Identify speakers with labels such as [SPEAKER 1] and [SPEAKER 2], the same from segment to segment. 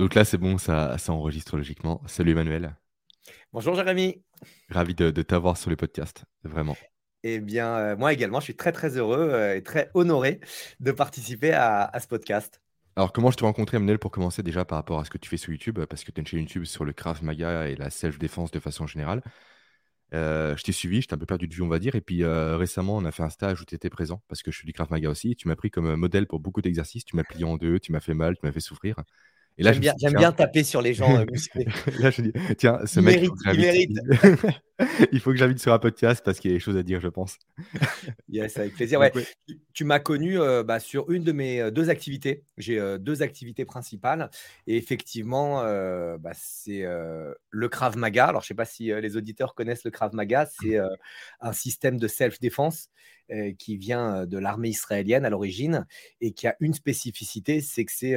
[SPEAKER 1] Donc là, c'est bon, ça, ça enregistre logiquement. Salut Emmanuel,
[SPEAKER 2] Bonjour Jérémy.
[SPEAKER 1] ravi de, de t'avoir sur le podcast, vraiment.
[SPEAKER 2] Eh bien, euh, moi également, je suis très très heureux euh, et très honoré de participer à, à ce podcast.
[SPEAKER 1] Alors, comment je t'ai rencontré, Emmanuel, pour commencer déjà par rapport à ce que tu fais sur YouTube, parce que tu as une chaîne YouTube sur le Krav Maga et la self-défense de façon générale. Euh, je t'ai suivi, je t'ai un peu perdu de vue, on va dire. Et puis euh, récemment, on a fait un stage où tu étais présent, parce que je suis du Krav Maga aussi. Tu m'as pris comme modèle pour beaucoup d'exercices. Tu m'as plié en deux, tu m'as fait mal, tu m'as fait souffrir. Et là,
[SPEAKER 2] J'aime bien,
[SPEAKER 1] tiens,
[SPEAKER 2] taper sur les gens euh, musclés.
[SPEAKER 1] Là, je dis, tiens, ce
[SPEAKER 2] Il
[SPEAKER 1] mec, il
[SPEAKER 2] mérite,
[SPEAKER 1] faut que
[SPEAKER 2] il
[SPEAKER 1] j'invite.
[SPEAKER 2] mérite.
[SPEAKER 1] Il faut que j'invite sur un podcast parce qu'il y a des choses à dire, je pense.
[SPEAKER 2] Yes, avec plaisir.
[SPEAKER 1] Donc,
[SPEAKER 2] Ouais, tu, m'as connu euh, bah, sur une de mes euh, deux activités. J'ai euh, deux activités principales. Et effectivement, bah, c'est le Krav Maga. Alors, je ne sais pas si les auditeurs connaissent le Krav Maga. C'est un système de self-défense qui vient de l'armée israélienne à l'origine et qui a une spécificité, c'est que c'est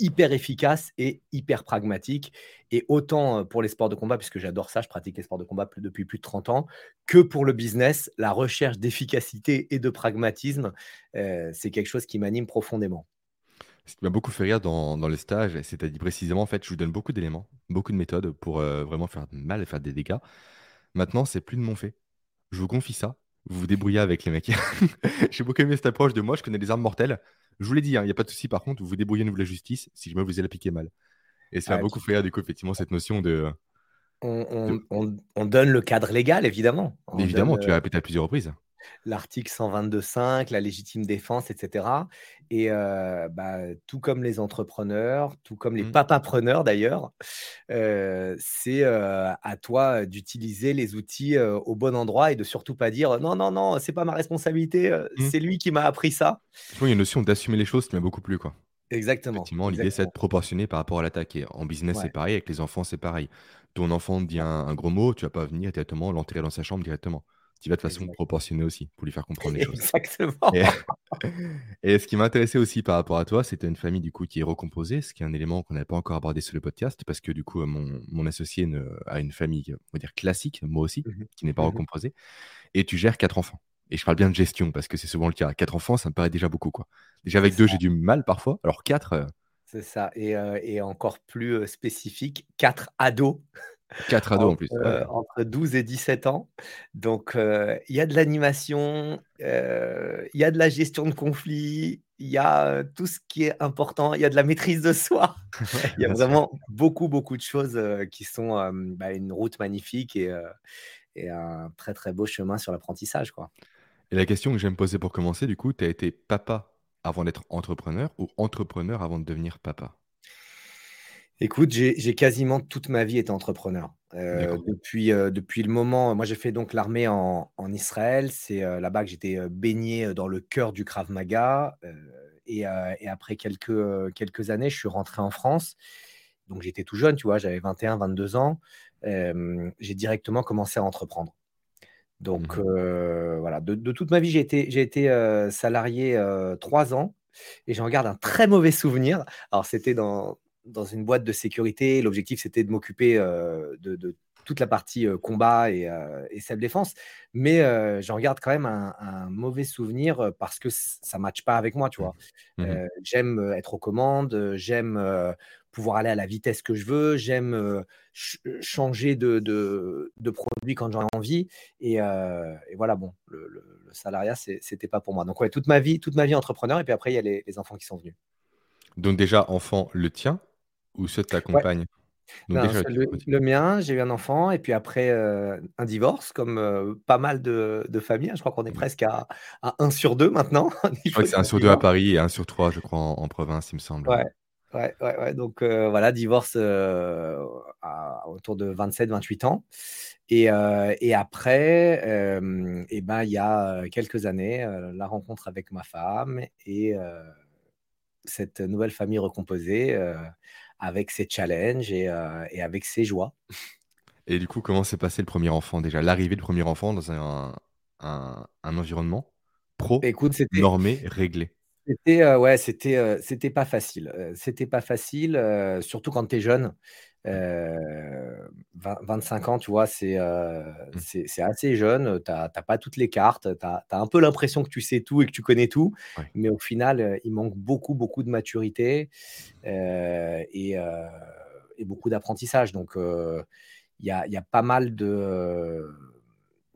[SPEAKER 2] hyper efficace et hyper pragmatique. Et autant euh, pour les sports de combat, puisque j'adore ça, je pratique les sports de combat depuis plus de 30 ans, que pour le business, la recherche d'efficacité et de pragmatisme, euh, c'est quelque chose qui m'anime profondément.
[SPEAKER 1] Ce qui m'a beaucoup fait rire dans, dans le stage, c'est-à-dire précisément, en fait, je vous donne beaucoup d'éléments, beaucoup de méthodes pour euh, vraiment faire mal et faire des dégâts. Maintenant, c'est plus de mon fait. Je vous confie ça. Vous vous débrouillez avec les mecs. J'ai beaucoup aimé cette approche de moi, je connais les armes mortelles. Je vous l'ai dit, il n'y a pas de souci. Par contre, vous vous débrouillez nous la justice si jamais vous allez piquer mal. Et ça m'a
[SPEAKER 2] Ah,
[SPEAKER 1] beaucoup
[SPEAKER 2] tu-
[SPEAKER 1] fait rire, du coup, effectivement, cette notion de.
[SPEAKER 2] on,
[SPEAKER 1] de-
[SPEAKER 2] on- on- on donne le cadre légal, évidemment. On
[SPEAKER 1] Évidemment,
[SPEAKER 2] donne
[SPEAKER 1] tu l'as répété à plusieurs reprises.
[SPEAKER 2] L'article 122.5, la légitime défense, etc. Et euh, bah, tout comme les entrepreneurs, tout comme les
[SPEAKER 1] Mm.
[SPEAKER 2] papapreneurs d'ailleurs, euh, c'est euh, à toi d'utiliser les outils au bon endroit et de surtout pas dire non, non, non, c'est pas ma responsabilité, euh,
[SPEAKER 1] Mm.
[SPEAKER 2] c'est lui qui m'a appris ça.
[SPEAKER 1] Il y a une notion d'assumer les choses qui m'a beaucoup plu, quoi.
[SPEAKER 2] Exactement,
[SPEAKER 1] Effectivement, l'idée, c'est d'être proportionné par rapport à l'attaque. Et en business, c'est pareil. Avec les enfants, c'est pareil. Ton enfant dit un, un gros mot, tu vas pas venir directement l'enterrer dans sa chambre directement. Tu vas de façon proportionnée aussi pour lui faire comprendre les choses.
[SPEAKER 2] exactement.
[SPEAKER 1] Et, et ce qui m'intéressait aussi par rapport à toi, c'était une famille du coup qui est recomposée, ce qui est un élément qu'on n'avait pas encore abordé sur le podcast, parce que du coup, euh, mon, mon associé ne- a une famille, on va dire classique, moi aussi,
[SPEAKER 2] Mhm,
[SPEAKER 1] qui n'est pas
[SPEAKER 2] mhm.
[SPEAKER 1] recomposée, et tu gères quatre enfants. Et je parle bien de gestion, parce que c'est souvent le cas. Quatre enfants, ça me paraît déjà beaucoup, quoi. Déjà avec deux, j'ai du mal parfois. Alors quatre, euh,
[SPEAKER 2] C'est ça. Et, euh, et encore plus euh, spécifique, quatre ados
[SPEAKER 1] quatre ados en
[SPEAKER 2] entre,
[SPEAKER 1] plus. Ouais.
[SPEAKER 2] euh, entre 12 et 17 ans. Donc, euh, il y a de l'animation, euh, il y a de la gestion de conflits, il y a euh, tout ce qui est important, il y a de la maîtrise de soi. Il y a vraiment beaucoup, beaucoup de choses euh, qui sont euh, bah, une route magnifique et, euh, et un très, très beau chemin sur l'apprentissage, quoi.
[SPEAKER 1] Et la question que j'aime poser pour commencer, du coup, tu as été papa avant d'être entrepreneur ou entrepreneur avant de devenir papa?
[SPEAKER 2] Écoute, j'ai quasiment toute ma vie été entrepreneur. Euh, depuis, euh, depuis le moment, moi j'ai fait donc l'armée en, en Israël. C'est euh, là-bas que j'étais baigné dans le cœur du Krav Maga. et, et après quelques, quelques années, je suis rentré en France. Donc j'étais tout jeune, tu vois, j'avais 21, 22 ans. J'ai directement commencé à entreprendre. Donc euh, voilà, de, de toute ma vie, j'ai été, été salarié trois ans et j'en garde un très mauvais souvenir. Alors c'était dans, dans une boîte de sécurité. L'objectif, c'était de m'occuper euh, de, de toute la partie euh, combat et, euh, et self-défense. Mais euh, j'en garde quand même un, un mauvais souvenir parce que ça ne matche pas avec moi, tu vois.
[SPEAKER 1] Mhm.
[SPEAKER 2] Euh, j'aime être aux commandes, j'aime pouvoir aller à la vitesse que je veux, j'aime ch- changer de, de, de produit quand j'en ai envie. Et, et voilà, bon, le, le- le salariat, c'était pas pour moi. Donc, ouais, toute ma vie, toute ma vie entrepreneur. Et puis après, il y a les, les enfants qui sont venus.
[SPEAKER 1] Donc déjà, enfant, le tien ou ceux de ta compagne? Donc
[SPEAKER 2] non,
[SPEAKER 1] déjà, le
[SPEAKER 2] mien, j'ai eu un enfant. Et puis après, euh, un divorce, comme euh, pas mal de, de familles. hein. Je crois qu'on est presque à, à 1 sur 2 maintenant au
[SPEAKER 1] Je
[SPEAKER 2] niveau
[SPEAKER 1] crois que c'est un
[SPEAKER 2] du
[SPEAKER 1] sur deux à. Paris et un sur trois, je crois, en, en province, il me semble.
[SPEAKER 2] Ouais, ouais, ouais, ouais. Donc euh, voilà, divorce euh, à- autour de 27-28 ans. Et, euh, et après, euh, eh ben, il y a quelques années, euh, la rencontre avec ma femme et euh, cette nouvelle famille recomposée euh, avec ses challenges et, euh, et avec ses joies.
[SPEAKER 1] Et du coup, comment s'est passé le premier enfant? Déjà? L'arrivée du premier enfant dans un, un, un environnement pro,
[SPEAKER 2] Écoute,
[SPEAKER 1] normé, réglé.
[SPEAKER 2] C'était, heu, ouais, c'était, heu, c'était pas facile, heu, c'était pas facile, surtout quand tu es jeune.
[SPEAKER 1] Mmh.
[SPEAKER 2] Heu, vingt 25 ans, tu vois, c'est, heu,
[SPEAKER 1] Mmh.
[SPEAKER 2] c'est c'est assez jeune, tu as tu as pas toutes les cartes, tu as un peu l'impression que tu sais tout et que tu connais tout,
[SPEAKER 1] Ouais.
[SPEAKER 2] mais au final, heu, il manque beaucoup, beaucoup de maturité, et beaucoup d'apprentissage donc il y a y a pas mal de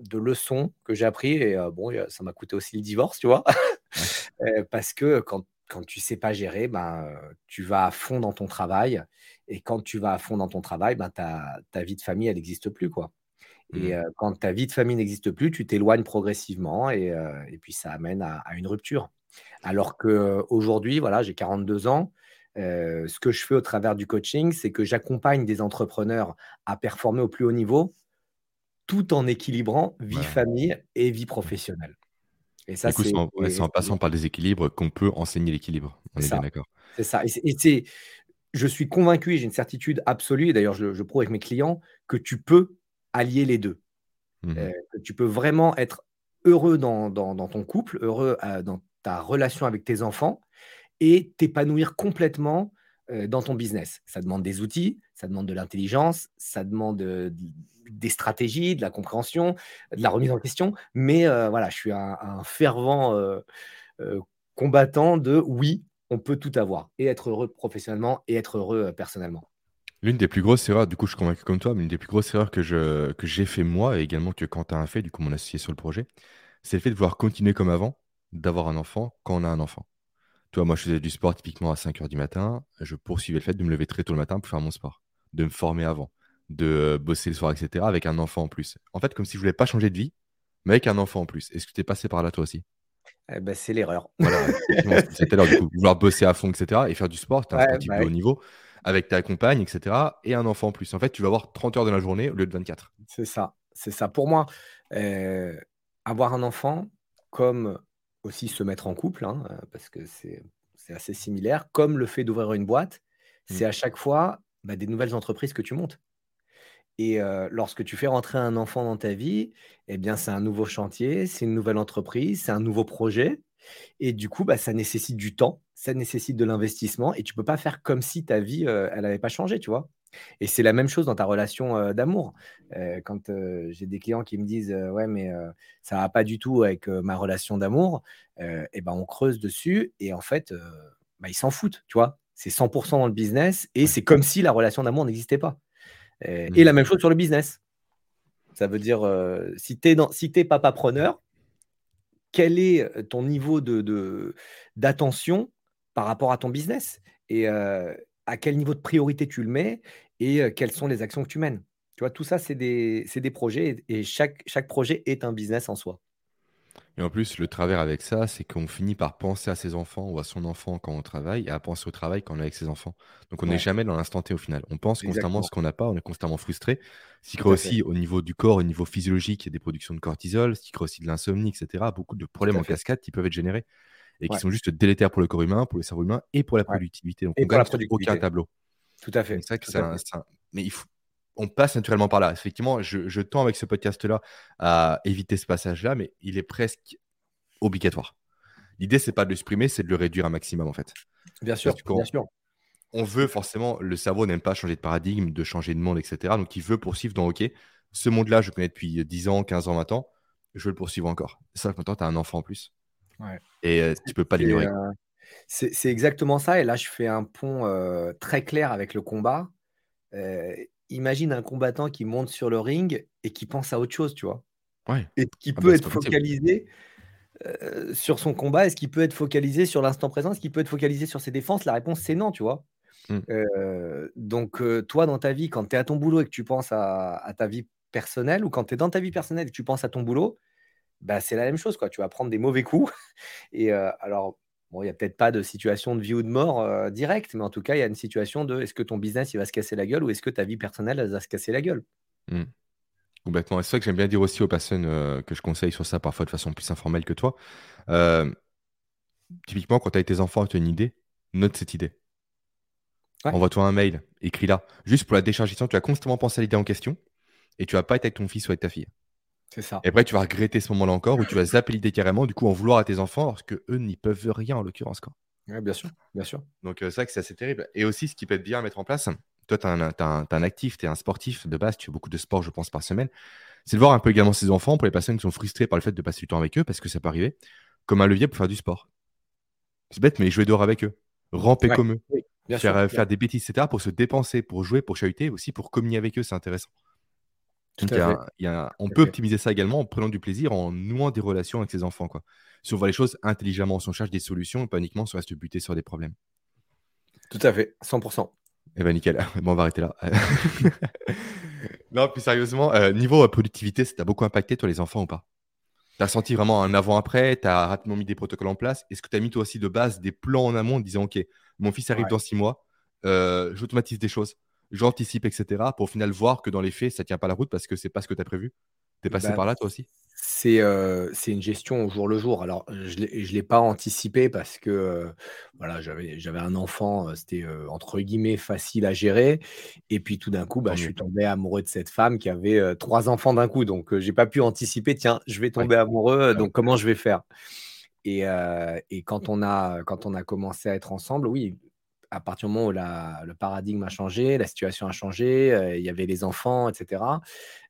[SPEAKER 2] de leçons que j'ai appris et bon, ça m'a coûté aussi le divorce, tu vois?
[SPEAKER 1] Ouais.
[SPEAKER 2] Parce que quand quand tu sais pas gérer, ben, tu vas à fond dans ton travail et quand tu vas à fond dans ton travail, ben, ta ta vie de famille, elle existe plus, quoi et
[SPEAKER 1] Mmh.
[SPEAKER 2] heu, quand ta vie de famille n'existe plus, tu t'éloignes progressivement et heu et puis ça amène à à une rupture. Alors qu'aujourd'hui, voilà, j'ai 42 ans, heu, ce que je fais au travers du coaching, c'est que j'accompagne des entrepreneurs à performer au plus haut niveau, tout en équilibrant vie
[SPEAKER 1] Bah,
[SPEAKER 2] famille et vie professionnelle et ça,
[SPEAKER 1] c'est en ouais, passant par le déséquilibre qu'on peut enseigner l'équilibre. On est bien d'accord.
[SPEAKER 2] c'est ça et je suis convaincu et j'ai une certitude absolue et d'ailleurs je prouve avec mes clients, que tu peux allier les 2.
[SPEAKER 1] Mmh
[SPEAKER 2] que tu peux vraiment être heureux dans dans dans ton couple, heureux, heu, dans ta relation avec tes enfants et t'épanouir complètement, heu, dans ton business. Ça demande des outils, ça demande de l'intelligence, ça demande, des stratégies, de la compréhension, de la remise en question, mais voilà, je suis un un fervent, combattant de oui, on peut tout avoir et être heureux professionnellement et être heureux, heu, personnellement.
[SPEAKER 1] L'une des plus grosses erreurs, du coup, je suis convaincu comme toi, mais une des plus grosses erreurs que je que j'ai fait moi et également que Quentin a fait, du coup mon associé sur le projet, c'est le fait de vouloir continuer comme avant, d'avoir un enfant quand on a un enfant. Tu vois, moi, je faisais du sport typiquement à 5:00 du matin, je poursuivais le fait de me lever très tôt le matin pour faire mon sport, de me former avant, de, heu, bosser le soir et cetera avec un enfant en plus. En fait, comme si je voulais pas changer de vie, mais avec un enfant en plus. Est-ce que tu es passé par là toi aussi?
[SPEAKER 2] Et bah, c'est l'erreur.
[SPEAKER 1] Voilà, l'heure, du coup, vouloir bosser à fond et cetera et faire du sport, tu es un
[SPEAKER 2] Ouais,
[SPEAKER 1] sportif
[SPEAKER 2] bah,
[SPEAKER 1] de haut
[SPEAKER 2] oui.
[SPEAKER 1] niveau, avec ta compagne et cetera et un enfant en plus. En fait, tu vas avoir 30 heures de la journée au lieu de 24.
[SPEAKER 2] C'est ça, c'est ça. Pour moi, heu, avoir un enfant, comme aussi se mettre en couple, hein, heu, parce que c'est c'est assez similaire, comme le fait d'ouvrir une boîte,
[SPEAKER 1] Mmh.
[SPEAKER 2] c'est à chaque fois, bah, des nouvelles entreprises que tu montes et lorsque tu fais rentrer un enfant dans ta vie et bien, c'est un nouveau chantier, c'est une nouvelle entreprise, c'est un nouveau projet et du coup, bah, ça nécessite du temps, ça nécessite de l'investissement et tu peux pas faire comme si ta vie, elle avait pas changé, tu vois? Et c'est la même chose dans ta relation, d'amour. Quand, j'ai des clients qui me disent: «Heu, ouais, mais ça va pas du tout avec, ma relation d'amour», et ben, on creuse dessus et en fait, bah, ils s'en foutent, tu vois? C'est 100% dans le business et c'est comme si la relation d'amour n'existait pas. Et
[SPEAKER 1] Mmh.
[SPEAKER 2] la même chose sur le business. Ça veut dire, heu, si tu es dans si es papapreneur quel est, heu, ton niveau de de d'attention par rapport à ton business? Et heu, à quel niveau de priorité tu le mets? Et quelles sont les actions que tu mènes? Tu vois? Tout ça, c'est des c'est des projets et et chaque chaque projet est un business en soi.
[SPEAKER 1] Et en plus, le travers avec ça, c'est qu'on finit par penser à ses enfants ou à son enfant quand on travaille et à penser au travail quand on est avec ses enfants. Donc on n'est
[SPEAKER 2] Ouais,
[SPEAKER 1] jamais dans l'instant T au final. On pense constamment à ce
[SPEAKER 2] exactement.
[SPEAKER 1] qu'on n'a pas, on est constamment frustré. Ce qui crée
[SPEAKER 2] fait,
[SPEAKER 1] aussi au niveau du corps, au niveau physiologique, il y a des productions de cortisol, ce qui crée aussi de l'insomnie, et cetera. Beaucoup de problèmes en
[SPEAKER 2] fait.
[SPEAKER 1] cascade qui peuvent être générés et qui sont juste délétères pour le corps humain, pour le cerveau humain et pour la productivité. Donc
[SPEAKER 2] et
[SPEAKER 1] on
[SPEAKER 2] pour
[SPEAKER 1] gagne
[SPEAKER 2] la
[SPEAKER 1] sur aucun
[SPEAKER 2] productivité.
[SPEAKER 1] tableau.
[SPEAKER 2] Tout à fait,
[SPEAKER 1] c'est que mais il faut on passe naturellement par là. Effectivement, je je tends avec ce podcast-là à éviter ce passage-là, mais il est presque obligatoire. L'idée, c'est pas de le supprimer, c'est de le réduire un maximum, en fait.
[SPEAKER 2] Bien sûr, bien sûr.
[SPEAKER 1] on veut forcément le cerveau n'aime pas changer de paradigme, de changer de monde et cetera, donc il veut poursuivre dans OK, ce monde-là, je le connais depuis 10 ans, 15 ans, 20 ans, je veux le poursuivre encore. Que maintenant, tu as un enfant en plus
[SPEAKER 2] Ouais.
[SPEAKER 1] et
[SPEAKER 2] C'est
[SPEAKER 1] tu peux pas l'ignorer, quoi.
[SPEAKER 2] c'est exactement ça et là, je fais un pont, très clair avec le combat. Imagine un combattant qui monte sur le ring et qui pense à autre chose, tu vois?
[SPEAKER 1] Ouais.
[SPEAKER 2] Et qui
[SPEAKER 1] Ah
[SPEAKER 2] peut
[SPEAKER 1] bah,
[SPEAKER 2] être focalisé, heu, sur son combat? Est-ce qu'il peut être focalisé sur l'instant présent? Est-ce qu'il peut être focalisé sur ses défenses? La réponse, c'est non, tu vois?
[SPEAKER 1] Mmh.
[SPEAKER 2] Heu, donc heu, toi, dans ta vie, quand tu es à ton boulot et que tu penses à à ta vie personnelle ou quand tu es dans ta vie personnelle et que tu penses à ton boulot, bah, c'est la même chose, quoi. Tu vas prendre des mauvais coups et alors, bon, il y a peut-être pas de situation de vie ou de mort, heu, directe, mais en tout cas, il y a une situation de est-ce que ton business, il va se casser la gueule ou est-ce que ta vie personnelle, elle va se casser la gueule?
[SPEAKER 1] Mmh. Complètement c'est ça que j'aime bien dire aussi aux personnes, heu, que je conseille sur ça, parfois de façon plus informelle que toi. Hem, typiquement, quand tu as tes enfants, tu as une idée, note cette idée.
[SPEAKER 2] Ouais,
[SPEAKER 1] Envoie-toi un mail, écris-la. Juste pour la décharger, tu vas constamment penser à l'idée en question et tu vas pas être avec ton fils ou avec ta fille.
[SPEAKER 2] C'est ça.
[SPEAKER 1] Et après, tu vas regretter ce moment-là encore, où tu vas zapper l'idée carrément, du coup, en vouloir à tes enfants, alors que eux n'y peuvent rien en l'occurrence. Quoi.
[SPEAKER 2] Ouais, bien sûr, bien sûr.
[SPEAKER 1] Donc, euh, c'est vrai que c'est assez terrible. Et aussi, ce qui peut être bien à mettre en place, toi, tu es, un actif, tu es un sportif de base, tu fais beaucoup de sport, je pense, par semaine. C'est de voir un peu également ses enfants, pour les personnes qui sont frustrées par le fait de passer du temps avec eux, parce que ça peut arriver, comme un levier pour faire du sport. C'est bête, mais jouer dehors avec eux, ramper comme eux, faire, euh, faire des bêtises, etc., pour se dépenser, pour jouer, pour chahuter, aussi pour communier avec eux, c'est intéressant. On peut optimiser ça également en prenant du plaisir, en nouant des relations avec ses enfants. Quoi. Si on voit les choses intelligemment, si on cherche des solutions, pas uniquement si on reste buté sur des problèmes.
[SPEAKER 2] Tout à fait, 100%.
[SPEAKER 1] Eh ben nickel, bon, on va arrêter là. non, plus sérieusement, euh, niveau euh, productivité, ça t'a beaucoup impacté, toi, les enfants ou pas? Tu as senti vraiment un avant-après Tu as rapidement mis des protocoles en place? Est-ce que tu as mis toi aussi de base des plans en amont en disant, OK, mon fils arrive dans six mois, euh, j'automatise des choses, j'anticipe, etc. pour au final voir que dans les faits, ça ne tient pas la route parce que c'est pas ce que tu as prévu Tu es passé bah, par là, toi aussi?
[SPEAKER 2] c'est une gestion au jour le jour. Alors, je ne l'ai pas anticipé parce que voilà, j'avais un enfant, c'était entre guillemets facile à gérer. Et puis tout d'un coup, bah, je suis tombé amoureux de cette femme qui avait trois enfants d'un coup. Donc, je n'ai pas pu anticiper, tiens, je vais tomber amoureux, donc comment je vais faire? Et, et, quand, on a, quand on a commencé à être ensemble, oui, à partir du moment où le paradigme a changé, la situation a changé, il y avait les enfants, etc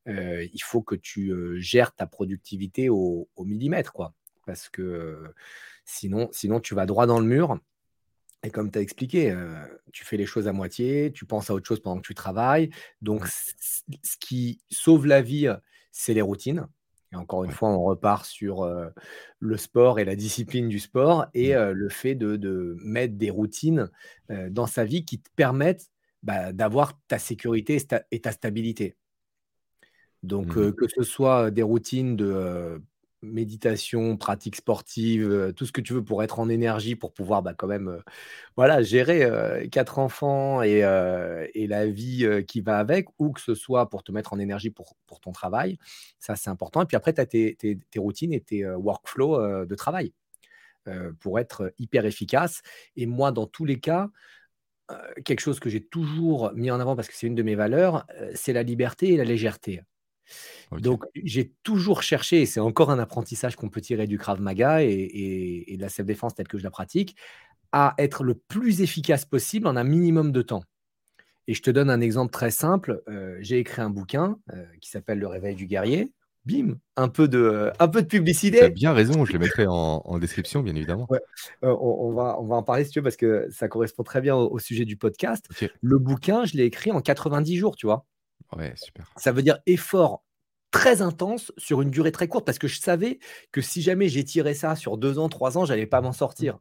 [SPEAKER 2] il faut que tu gères ta productivité au, millimètre, quoi. Parce que sinon, sinon, tu vas droit dans le mur. Et comme tu as expliqué, tu fais les choses à moitié, tu penses à autre chose pendant que tu travailles. Donc, ce qui sauve la vie, c'est les routines. Et encore une fois, on repart sur le sport et la discipline du sport et mmh. le fait de, mettre des routines dans sa vie qui te permettent bah, d'avoir ta sécurité et ta stabilité. Donc, mmh que ce soit des routines de méditation, pratique sportive, tout ce que tu veux pour être en énergie, pour pouvoir bah, quand même voilà, gérer quatre enfants et, la vie qui va avec, ou que ce soit pour te mettre en énergie pour, ton travail. Ça, c'est important. Et puis après, tu as tes, routines et tes workflows de travail pour être hyper efficace. Et moi, dans tous les cas, quelque chose que j'ai toujours mis en avant parce que c'est une de mes valeurs, c'est la liberté et la légèreté. Donc, j'ai toujours cherché, et c'est encore un apprentissage qu'on peut tirer du Krav Maga et, de la self-défense telle que je la pratique, à être le plus efficace possible en un minimum de temps. Et je te donne un exemple très simple. Euh, j'ai écrit un bouquin euh, qui s'appelle Le réveil du guerrier. Bim, un peu de, un peu de publicité. Tu
[SPEAKER 1] as bien raison, je le mettrai en, description, bien évidemment.
[SPEAKER 2] Euh, on, va, on va en parler si tu veux, parce que ça correspond très bien au, sujet du podcast. Le bouquin, je l'ai écrit en 90 jours, tu vois.
[SPEAKER 1] Ouais, super.
[SPEAKER 2] Ça veut dire effort très intense sur une durée très courte parce que je savais que si jamais j'étirais ça sur deux ans, trois ans, j'allais pas m'en sortir.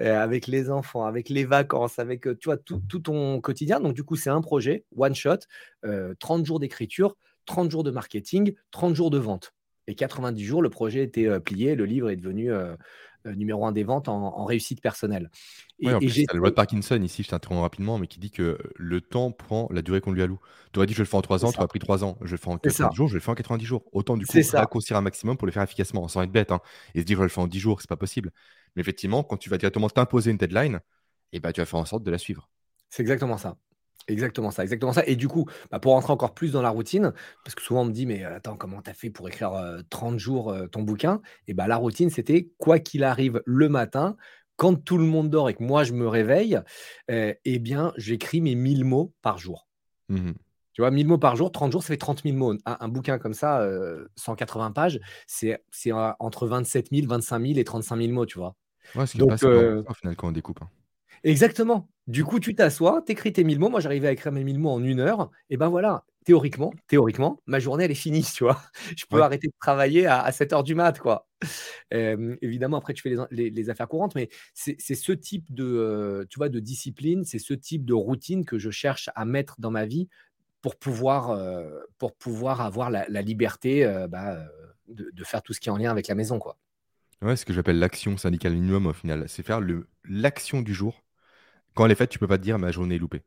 [SPEAKER 2] Euh, avec les enfants, avec les vacances, avec euh, tout, ton quotidien. Donc, du coup, c'est un projet, one shot, 30 euh, jours d'écriture, 30 jours de marketing, 30 jours de vente. Et 90 jours, le projet était plié, le livre est devenu numéro un des ventes en, réussite personnelle.
[SPEAKER 1] Et, en plus, le loi de Parkinson ici, je t'interromps rapidement, mais qui dit que le temps prend la durée qu'on lui alloue. Tu aurais dit je le fais en 3 ans, tu as pris 3 ans, je le fais en 90 jours, je le fais en 90 jours. Autant du coup raccourcir un maximum pour le faire efficacement, sans être bête. Hein. Et se dire je le fais en 10 jours, c'est pas possible. Mais effectivement, quand tu vas directement t'imposer une deadline, et eh ben, tu vas faire en sorte de la suivre.
[SPEAKER 2] C'est exactement ça. Exactement ça, exactement ça. Et du coup, bah, pour rentrer encore plus dans la routine, parce que souvent on me dit, mais attends, comment tu as fait pour écrire 30 jours ton bouquin? Et bah, la routine, c'était quoi qu'il arrive le matin, quand tout le monde dort et que moi je me réveille, eh bien, j'écris mes 1000 mots par jour. Mmh tu vois, 1000 mots par jour, 30 jours, ça fait 30 000 mots. Un, bouquin comme ça, 180 pages, c'est entre 27 000, 25 000 et 35 000 mots, tu vois.
[SPEAKER 1] Ouais, ce qui passe au final quand on découpe. Hein.
[SPEAKER 2] Exactement. Du coup, tu t'assois, tu écris tes 1000 mots. Moi, j'arrivais à écrire mes 1000 mots en une heure. Et ben voilà, théoriquement, théoriquement, ma journée, elle est finie, tu vois. Je peux arrêter de travailler à, 7 heures du mat, quoi. évidemment, après, tu fais les, affaires courantes, mais c'est ce type de, tu vois, de discipline, c'est ce type de routine que je cherche à mettre dans ma vie pour pouvoir, pour pouvoir avoir la, liberté bah, de, faire tout ce qui est en lien avec la maison, quoi.
[SPEAKER 1] Ouais, ce que j'appelle l'action syndicale minimum au final, c'est faire l'action du jour quand elle est faite, tu peux pas te dire ma journée est loupée.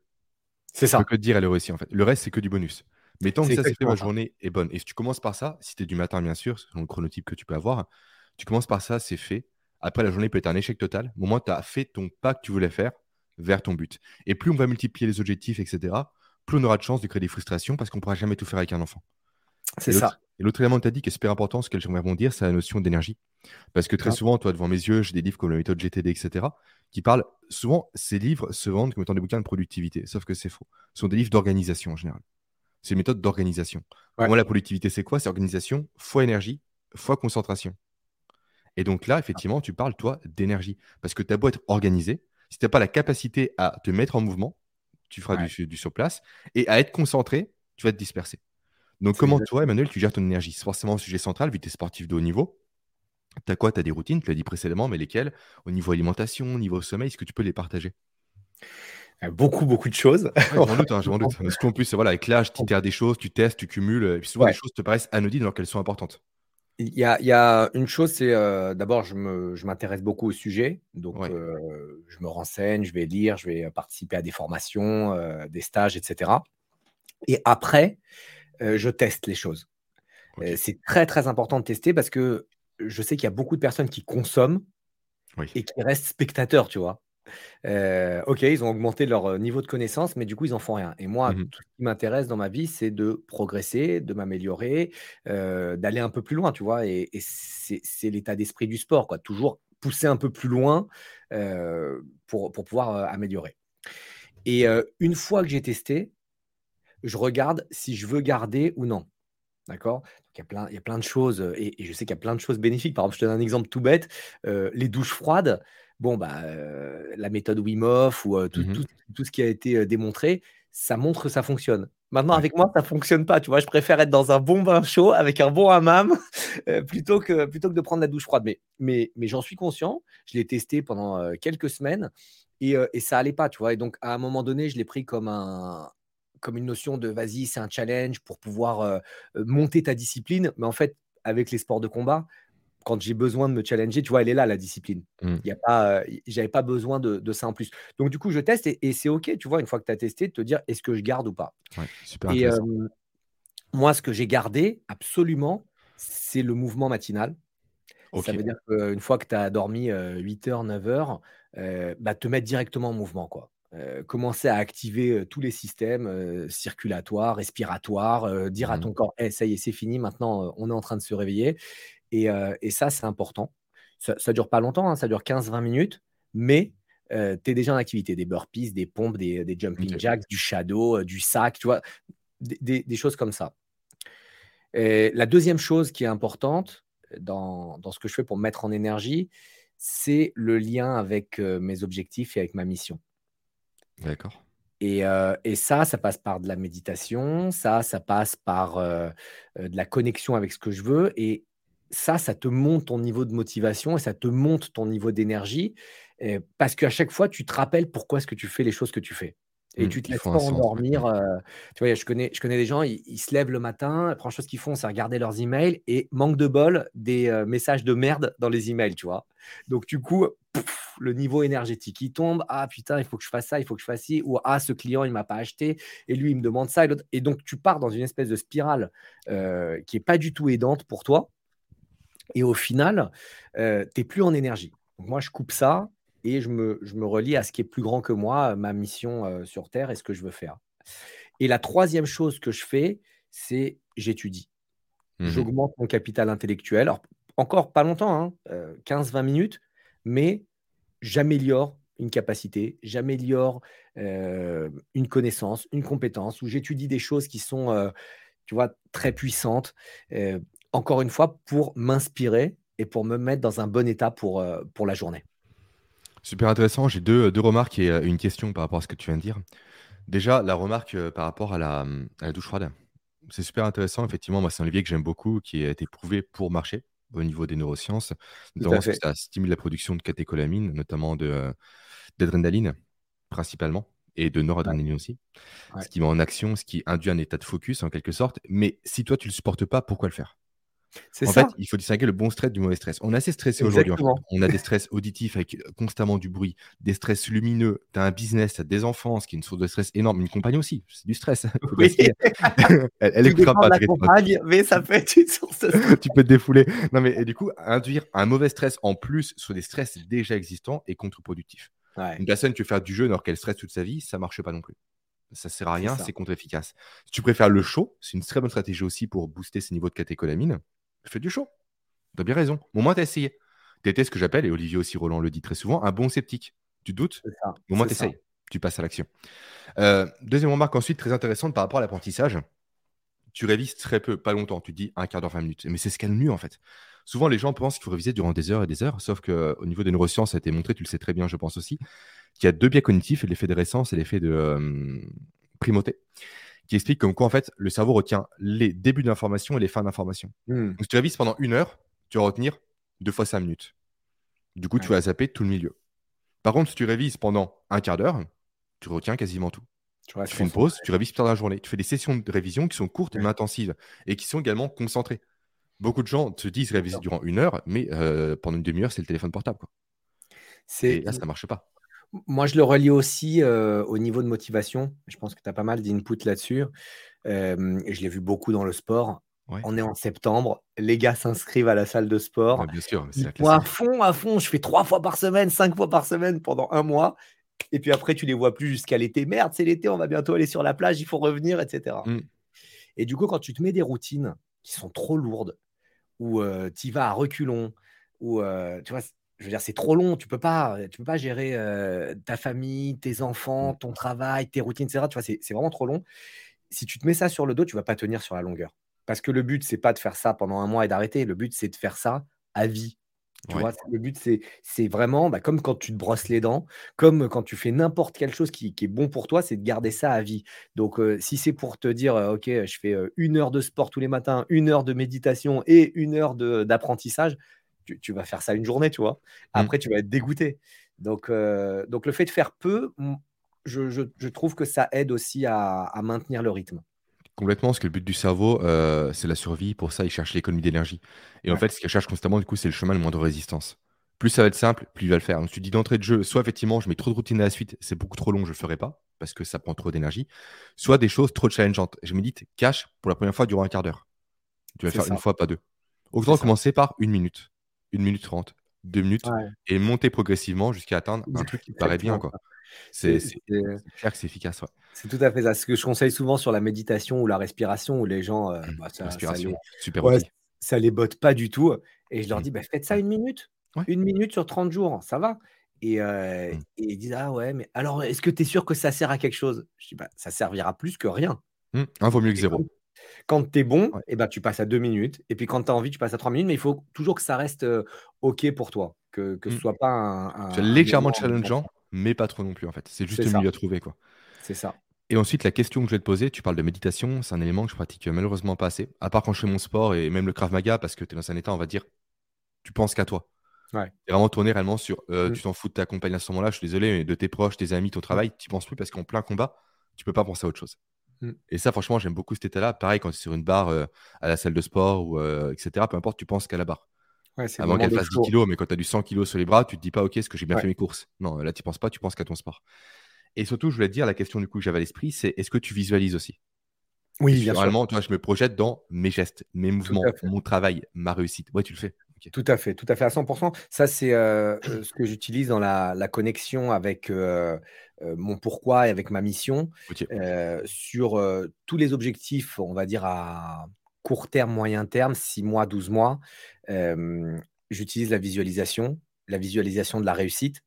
[SPEAKER 2] C'est ça.
[SPEAKER 1] Tu peux que te dire elle est réussie en fait. Le reste, c'est que du bonus. Mais tant que ça, c'est fait, ma journée est bonne. Et si tu commences par ça, si tu es du matin, bien sûr, selon le chronotype que tu peux avoir, tu commences par ça, c'est fait. Après, la journée peut être un échec total. Au moins, tu as fait ton pas que tu voulais faire vers ton but. Et plus on va multiplier les objectifs, etc., plus on aura de chance de créer des frustrations parce qu'on ne pourra jamais tout faire avec un enfant.
[SPEAKER 2] C'est ça.
[SPEAKER 1] Et l'autre élément que tu as dit qui est super important, ce que j'aimerais dire, c'est la notion d'énergie. Parce que très souvent, toi, devant mes yeux, j'ai des livres comme la méthode GTD, etc., qui parlent souvent, ces livres se vendent comme étant des bouquins de productivité, sauf que c'est faux. Ce sont des livres d'organisation en général. C'est une méthode d'organisation. Moi, la productivité, c'est quoi? C'est organisation fois énergie fois concentration. Et donc là, effectivement, tu parles, toi, d'énergie. Parce que tu as beau être organisé, si tu n'as pas la capacité à te mettre en mouvement, tu feras du, du sur place, et à être concentré, tu vas te disperser. Donc, comment toi, Emmanuel, tu gères ton énergie? C'est forcément un sujet central, vu que tu es sportif de haut niveau. Tu as quoi? Tu as des routines, tu l'as dit précédemment, mais lesquelles? Au niveau alimentation, au niveau sommeil, est-ce que tu peux les partager?
[SPEAKER 2] Beaucoup, beaucoup de choses.
[SPEAKER 1] j'en doute, hein, doute. Parce qu'en plus, voilà, avec l'âge, tu itères des choses, tu testes, tu cumules, et puis souvent, les choses te paraissent anodines alors qu'elles sont importantes.
[SPEAKER 2] Il y a, une chose, c'est euh, d'abord, je m'intéresse beaucoup au sujet. Donc, euh, je me renseigne, je vais lire, je vais participer à des formations, euh, des stages, etc. Et après, je teste les choses. c'est très, très important de tester parce que je sais qu'il y a beaucoup de personnes qui consomment et qui restent spectateurs, tu vois. ok, ils ont augmenté leur niveau de connaissance, mais du coup, ils n'en font rien. Et moi, mmh tout ce qui m'intéresse dans ma vie, c'est de progresser, de m'améliorer, d'aller un peu plus loin, tu vois. Et, c'est l'état d'esprit du sport, quoi. Toujours pousser un peu plus loin pour, pour, pouvoir améliorer. Et une fois que j'ai testé, je regarde si je veux garder ou non. D'accord? Il y, a plein, il y a plein de choses, et, je sais qu'il y a plein de choses bénéfiques. Par exemple, je te donne un exemple tout bête les douches froides bon, bah, la méthode Wim Hof ou mmh tout, ce qui a été démontré, ça montre que ça fonctionne. Maintenant, avec moi, ça fonctionne pas. Tu vois, je préfère être dans un bon bain chaud avec un bon hammam plutôt, que, plutôt que de prendre la douche froide. Mais, mais, mais j'en suis conscient. Je l'ai testé pendant quelques semaines et, et, ça allait pas. Tu vois, et donc à un moment donné, je l'ai pris comme un comme une notion de vas-y, c'est un challenge pour pouvoir monter ta discipline. Mais en fait, avec les sports de combat, quand j'ai besoin de me challenger, tu vois, elle est là, la discipline. Mmh. Il y a pas, j'avais pas besoin de, ça en plus. Donc, du coup, je teste et, c'est OK, tu vois, une fois que tu as testé, de te dire est-ce que je garde ou pas? et moi, ce que j'ai gardé, absolument, c'est le mouvement matinal. Ça veut dire qu'une fois que tu as dormi 8 heures, 9 heures, bah, te mettre directement en mouvement, quoi. Commencer à activer tous les systèmes circulatoires, respiratoires, dire à mmh ton corps, hey, ça y est, c'est fini, maintenant on est en train de se réveiller. Et, ça, c'est important. Ça ne dure pas longtemps, hein, ça dure 15-20 minutes, mais tu es déjà en activité. Des burpees, des pompes, des, jumping jacks, du shadow, du sac, tu vois, des, choses comme ça. la deuxième chose qui est importante dans, dans, ce que je fais pour me mettre en énergie, c'est le lien avec mes objectifs et avec ma mission.
[SPEAKER 1] D'accord.
[SPEAKER 2] Et, et, ça, ça passe par de la méditation, ça, ça passe par de la connexion avec ce que je veux. Et ça, ça te monte ton niveau de motivation et ça te monte ton niveau d'énergie parce qu'à chaque fois, tu te rappelles pourquoi est-ce que tu fais les choses que tu fais. Et mmh, tu te laisses pas endormir. tu vois, je connais, je connais des gens, ils, se lèvent le matin, la première chose qu'ils font, c'est regarder leurs emails et manque de bol, des messages de merde dans les emails, tu vois. Donc, du coup, le niveau énergétique, il tombe. Ah putain, il faut que je fasse ça, il faut que je fasse ci. Ou ah, ce client, il m'a pas acheté et lui, il me demande ça. Et, et donc, tu pars dans une espèce de spirale qui est pas du tout aidante pour toi. Et au final, tu n'es plus en énergie. moi, je coupe ça et je me, je me relie à ce qui est plus grand que moi, ma mission sur Terre et ce que je veux faire. Et la troisième chose que je fais, c'est j'étudie. Mmh J'augmente mon capital intellectuel. Alors, encore pas longtemps, 15-20 hein, minutes, mais j'améliore une capacité, j'améliore une connaissance, une compétence, où j'étudie des choses qui sont, tu vois, très puissantes encore une fois, pour m'inspirer et pour me mettre dans un bon état pour, euh, pour la journée.
[SPEAKER 1] Super intéressant. J'ai deux, deux, remarques et euh, une question par rapport à ce que tu viens de dire. Déjà, la remarque euh, par rapport à la, douche froide. C'est super intéressant. Effectivement, moi, c'est un levier que j'aime beaucoup, qui a été prouvé pour marcher au niveau des neurosciences, notamment parce que ça stimule la production de catécholamine, notamment d'adrénaline, principalement, et de noradrénaline aussi. Ce qui met en action, ce qui induit un état de focus en quelque sorte. Mais si toi, tu ne le supportes pas, pourquoi le faire? En fait, il faut distinguer le bon stress du mauvais stress. On est assez stressé aujourd'hui. On a des stress auditifs avec constamment du bruit, des stress lumineux. Tu as un business, tu as des enfants, ce qui est une source de stress énorme. Une compagne aussi, c'est du stress.
[SPEAKER 2] Oui. elle, elle écoutera pas. La compagne, mais ça peut être une source de
[SPEAKER 1] stress. tu peux te défouler. Non, mais du coup, induire un mauvais stress en plus sur des stress déjà existants est contre-productif. Une personne qui veut faire du jeu alors qu'elle stresse toute sa vie, ça marche pas non plus. Ça sert à rien, c'est contre-efficace. Si tu préfères le chaud, c'est une très bonne stratégie aussi pour booster ses niveaux de catécholamine. Fais du chaud. Tu as bien raison. Au moins, tu as essayé. Tu étais ce que j'appelle, et Olivier aussi Roland le dit très souvent, un bon sceptique. Tu doutes
[SPEAKER 2] ça.
[SPEAKER 1] Au moins,
[SPEAKER 2] C'est
[SPEAKER 1] tu
[SPEAKER 2] ça.
[SPEAKER 1] essayes. Tu passes à l'action. Euh, deuxième remarque ensuite, très intéressante par rapport à l'apprentissage. Tu révises très peu, pas longtemps. Tu dis un quart d'heure, 20 minutes. Mais c'est ce qu'il y a de mieux en fait. Souvent, les gens pensent qu'il faut réviser durant des heures et des heures, sauf qu'au niveau des neurosciences, ça a été montré, tu le sais très bien, je pense aussi, qu'il y a deux biais cognitifs, l'effet de récence et l'effet de euh, primauté, qui expliquent comme quoi en fait le cerveau retient les débuts d'information et les fins d'information.
[SPEAKER 2] Hmm.
[SPEAKER 1] Donc si tu révises pendant une heure, tu vas retenir deux fois cinq minutes. Du coup, tu vas zapper tout le milieu. Par contre, si tu révises pendant un quart d'heure, tu retiens quasiment tout.
[SPEAKER 2] Tu
[SPEAKER 1] fais une pause, tu révises plus tard dans la journée. Tu fais des sessions de révision qui sont courtes
[SPEAKER 2] Ouais.
[SPEAKER 1] mais intensives et qui sont également concentrées. Beaucoup de gens te disent réviser durant une heure, mais euh, pendant une demi-heure, c'est le téléphone portable. quoi. Et là, ça marche pas.
[SPEAKER 2] Moi, je le relie aussi euh, au niveau de motivation. Je pense que tu as pas mal d'input là-dessus. Euh, je l'ai vu beaucoup dans le sport.
[SPEAKER 1] Ouais.
[SPEAKER 2] On est en septembre, les gars s'inscrivent à la salle de sport.
[SPEAKER 1] Ouais, bien sûr, c'est
[SPEAKER 2] Ils
[SPEAKER 1] la
[SPEAKER 2] vont à fond, à fond. Je fais trois fois par semaine, cinq fois par semaine pendant un mois. Et puis après, tu les vois plus jusqu'à l'été. Merde, c'est l'été, on va bientôt aller sur la plage, il faut revenir, etc.
[SPEAKER 1] Mm.
[SPEAKER 2] Et du coup, quand tu te mets des routines qui sont trop lourdes, ou tu y vas à reculons, ou euh, tu vois, je veux dire, c'est trop long. Tu peux pas, tu peux pas gérer euh, ta famille, tes enfants,
[SPEAKER 1] Mm.
[SPEAKER 2] ton travail, tes routines, etc. Tu vois, c'est vraiment trop long. Si tu te mets ça sur le dos, tu vas pas tenir sur la longueur. Parce que le but, c'est pas de faire ça pendant un mois et d'arrêter. Le but, c'est de faire ça à vie. Tu
[SPEAKER 1] Ouais.
[SPEAKER 2] vois, le but, c'est vraiment bah, comme quand tu te brosses les dents, comme quand tu fais n'importe quelle chose qui, qui est bon pour toi, c'est de garder ça à vie. Donc, euh, si c'est pour te dire, euh, OK, je fais euh, une heure de sport tous les matins, une heure de méditation et une heure d'apprentissage, tu, tu vas faire ça une journée, tu vois.
[SPEAKER 1] Mm.
[SPEAKER 2] Après, tu vas être dégoûté. Donc, euh, donc le fait de faire peu, je, je- je trouve que ça aide aussi à, à maintenir le rythme.
[SPEAKER 1] Complètement, parce que le but du cerveau, euh, c'est la survie. Pour ça, il cherche l'économie d'énergie. Et en fait, ce qu'il cherche constamment, du coup, c'est le chemin le moins de résistance. Plus ça va être simple, plus il va le faire. Donc, tu dis d'entrée de jeu, soit effectivement, je mets trop de routine à la suite, c'est beaucoup trop long, je le ferai pas, parce que ça prend trop d'énergie. Soit des choses trop challengeantes. Je me dis, cache pour la première fois durant un quart d'heure. Tu vas faire
[SPEAKER 2] ça.
[SPEAKER 1] une fois, pas deux. Autant
[SPEAKER 2] ça.
[SPEAKER 1] commencer par une minute, une minute trente, deux minutes,
[SPEAKER 2] Ouais.
[SPEAKER 1] et monter progressivement jusqu'à atteindre un truc qui paraît bien. Quoi. C'est clair que c'est efficace. Ouais.
[SPEAKER 2] C'est tout à fait ça. Ce que je conseille souvent sur la méditation ou la respiration, où les gens, euh, bah, ça, ça,
[SPEAKER 1] Respiration,
[SPEAKER 2] les,
[SPEAKER 1] super
[SPEAKER 2] ouais, ça les botte pas du tout. Et je leur
[SPEAKER 1] Mm.
[SPEAKER 2] dis, bah, faites ça une minute. Une minute sur 30 jours, ça va. Et, euh,
[SPEAKER 1] Mm.
[SPEAKER 2] et ils disent, ah ouais, mais alors, est-ce que tu es sûr que ça sert à quelque chose? Je dis, bah, ça servira plus que rien.
[SPEAKER 1] Un vaut mieux que zéro.
[SPEAKER 2] Quand, tu es bon,
[SPEAKER 1] Ouais.
[SPEAKER 2] eh ben, tu passes à deux minutes. Et puis quand tu as envie, tu passes à trois minutes. Mais il faut toujours que ça reste euh, OK pour toi. Que, que ce
[SPEAKER 1] Mm.
[SPEAKER 2] soit pas un,
[SPEAKER 1] C'est
[SPEAKER 2] un-
[SPEAKER 1] légèrement challengeant, mais pas trop non plus en fait. C'est juste le milieu à trouver quoi.
[SPEAKER 2] C'est ça.
[SPEAKER 1] Et ensuite, la question que je vais te poser, tu parles de méditation, c'est un élément que je pratique euh, malheureusement pas assez, à part quand je fais mon sport et même le Krav Maga, parce que tu es dans un état, on va dire, tu penses qu'à toi.
[SPEAKER 2] Ouais.
[SPEAKER 1] Tu vraiment tourné réellement sur, euh,
[SPEAKER 2] Mm.
[SPEAKER 1] tu t'en fous de ta compagne à ce moment-là, je suis désolé, mais de tes proches, tes amis, ton travail, tu penses plus parce qu'en plein combat, tu peux pas penser à autre chose.
[SPEAKER 2] Mm.
[SPEAKER 1] Et ça, franchement, j'aime beaucoup cet état-là. Pareil, quand tu es sur une barre euh, à la salle de sport, ou euh, etc., peu importe, tu penses qu'à la barre.
[SPEAKER 2] Ouais, c'est le
[SPEAKER 1] Avant qu'elle fasse 10
[SPEAKER 2] flow.
[SPEAKER 1] kilos, mais quand tu as du 100 kilos sur les bras, tu te dis pas, ok, est-ce que j'ai bien
[SPEAKER 2] Ouais.
[SPEAKER 1] fait mes courses? Non, là, tu penses pas, tu penses qu'à ton sport. Et surtout, je voulais te dire, la question du coup que j'avais à l'esprit, c'est est-ce que tu visualises aussi?
[SPEAKER 2] Oui, sûr.
[SPEAKER 1] Généralement, tu vois, je me projette dans mes gestes, mes mouvements, mon travail, ma réussite. Ouais, tu le fais.
[SPEAKER 2] Tout à fait, tout à fait, à 100%. Ça, c'est euh, euh, ce que j'utilise dans la, la connexion avec euh, mon pourquoi et avec ma mission euh, sur tous les objectifs, on va dire à court terme, moyen terme, 6 mois, 12 mois. J'utilise la visualisation, la visualisation de la réussite,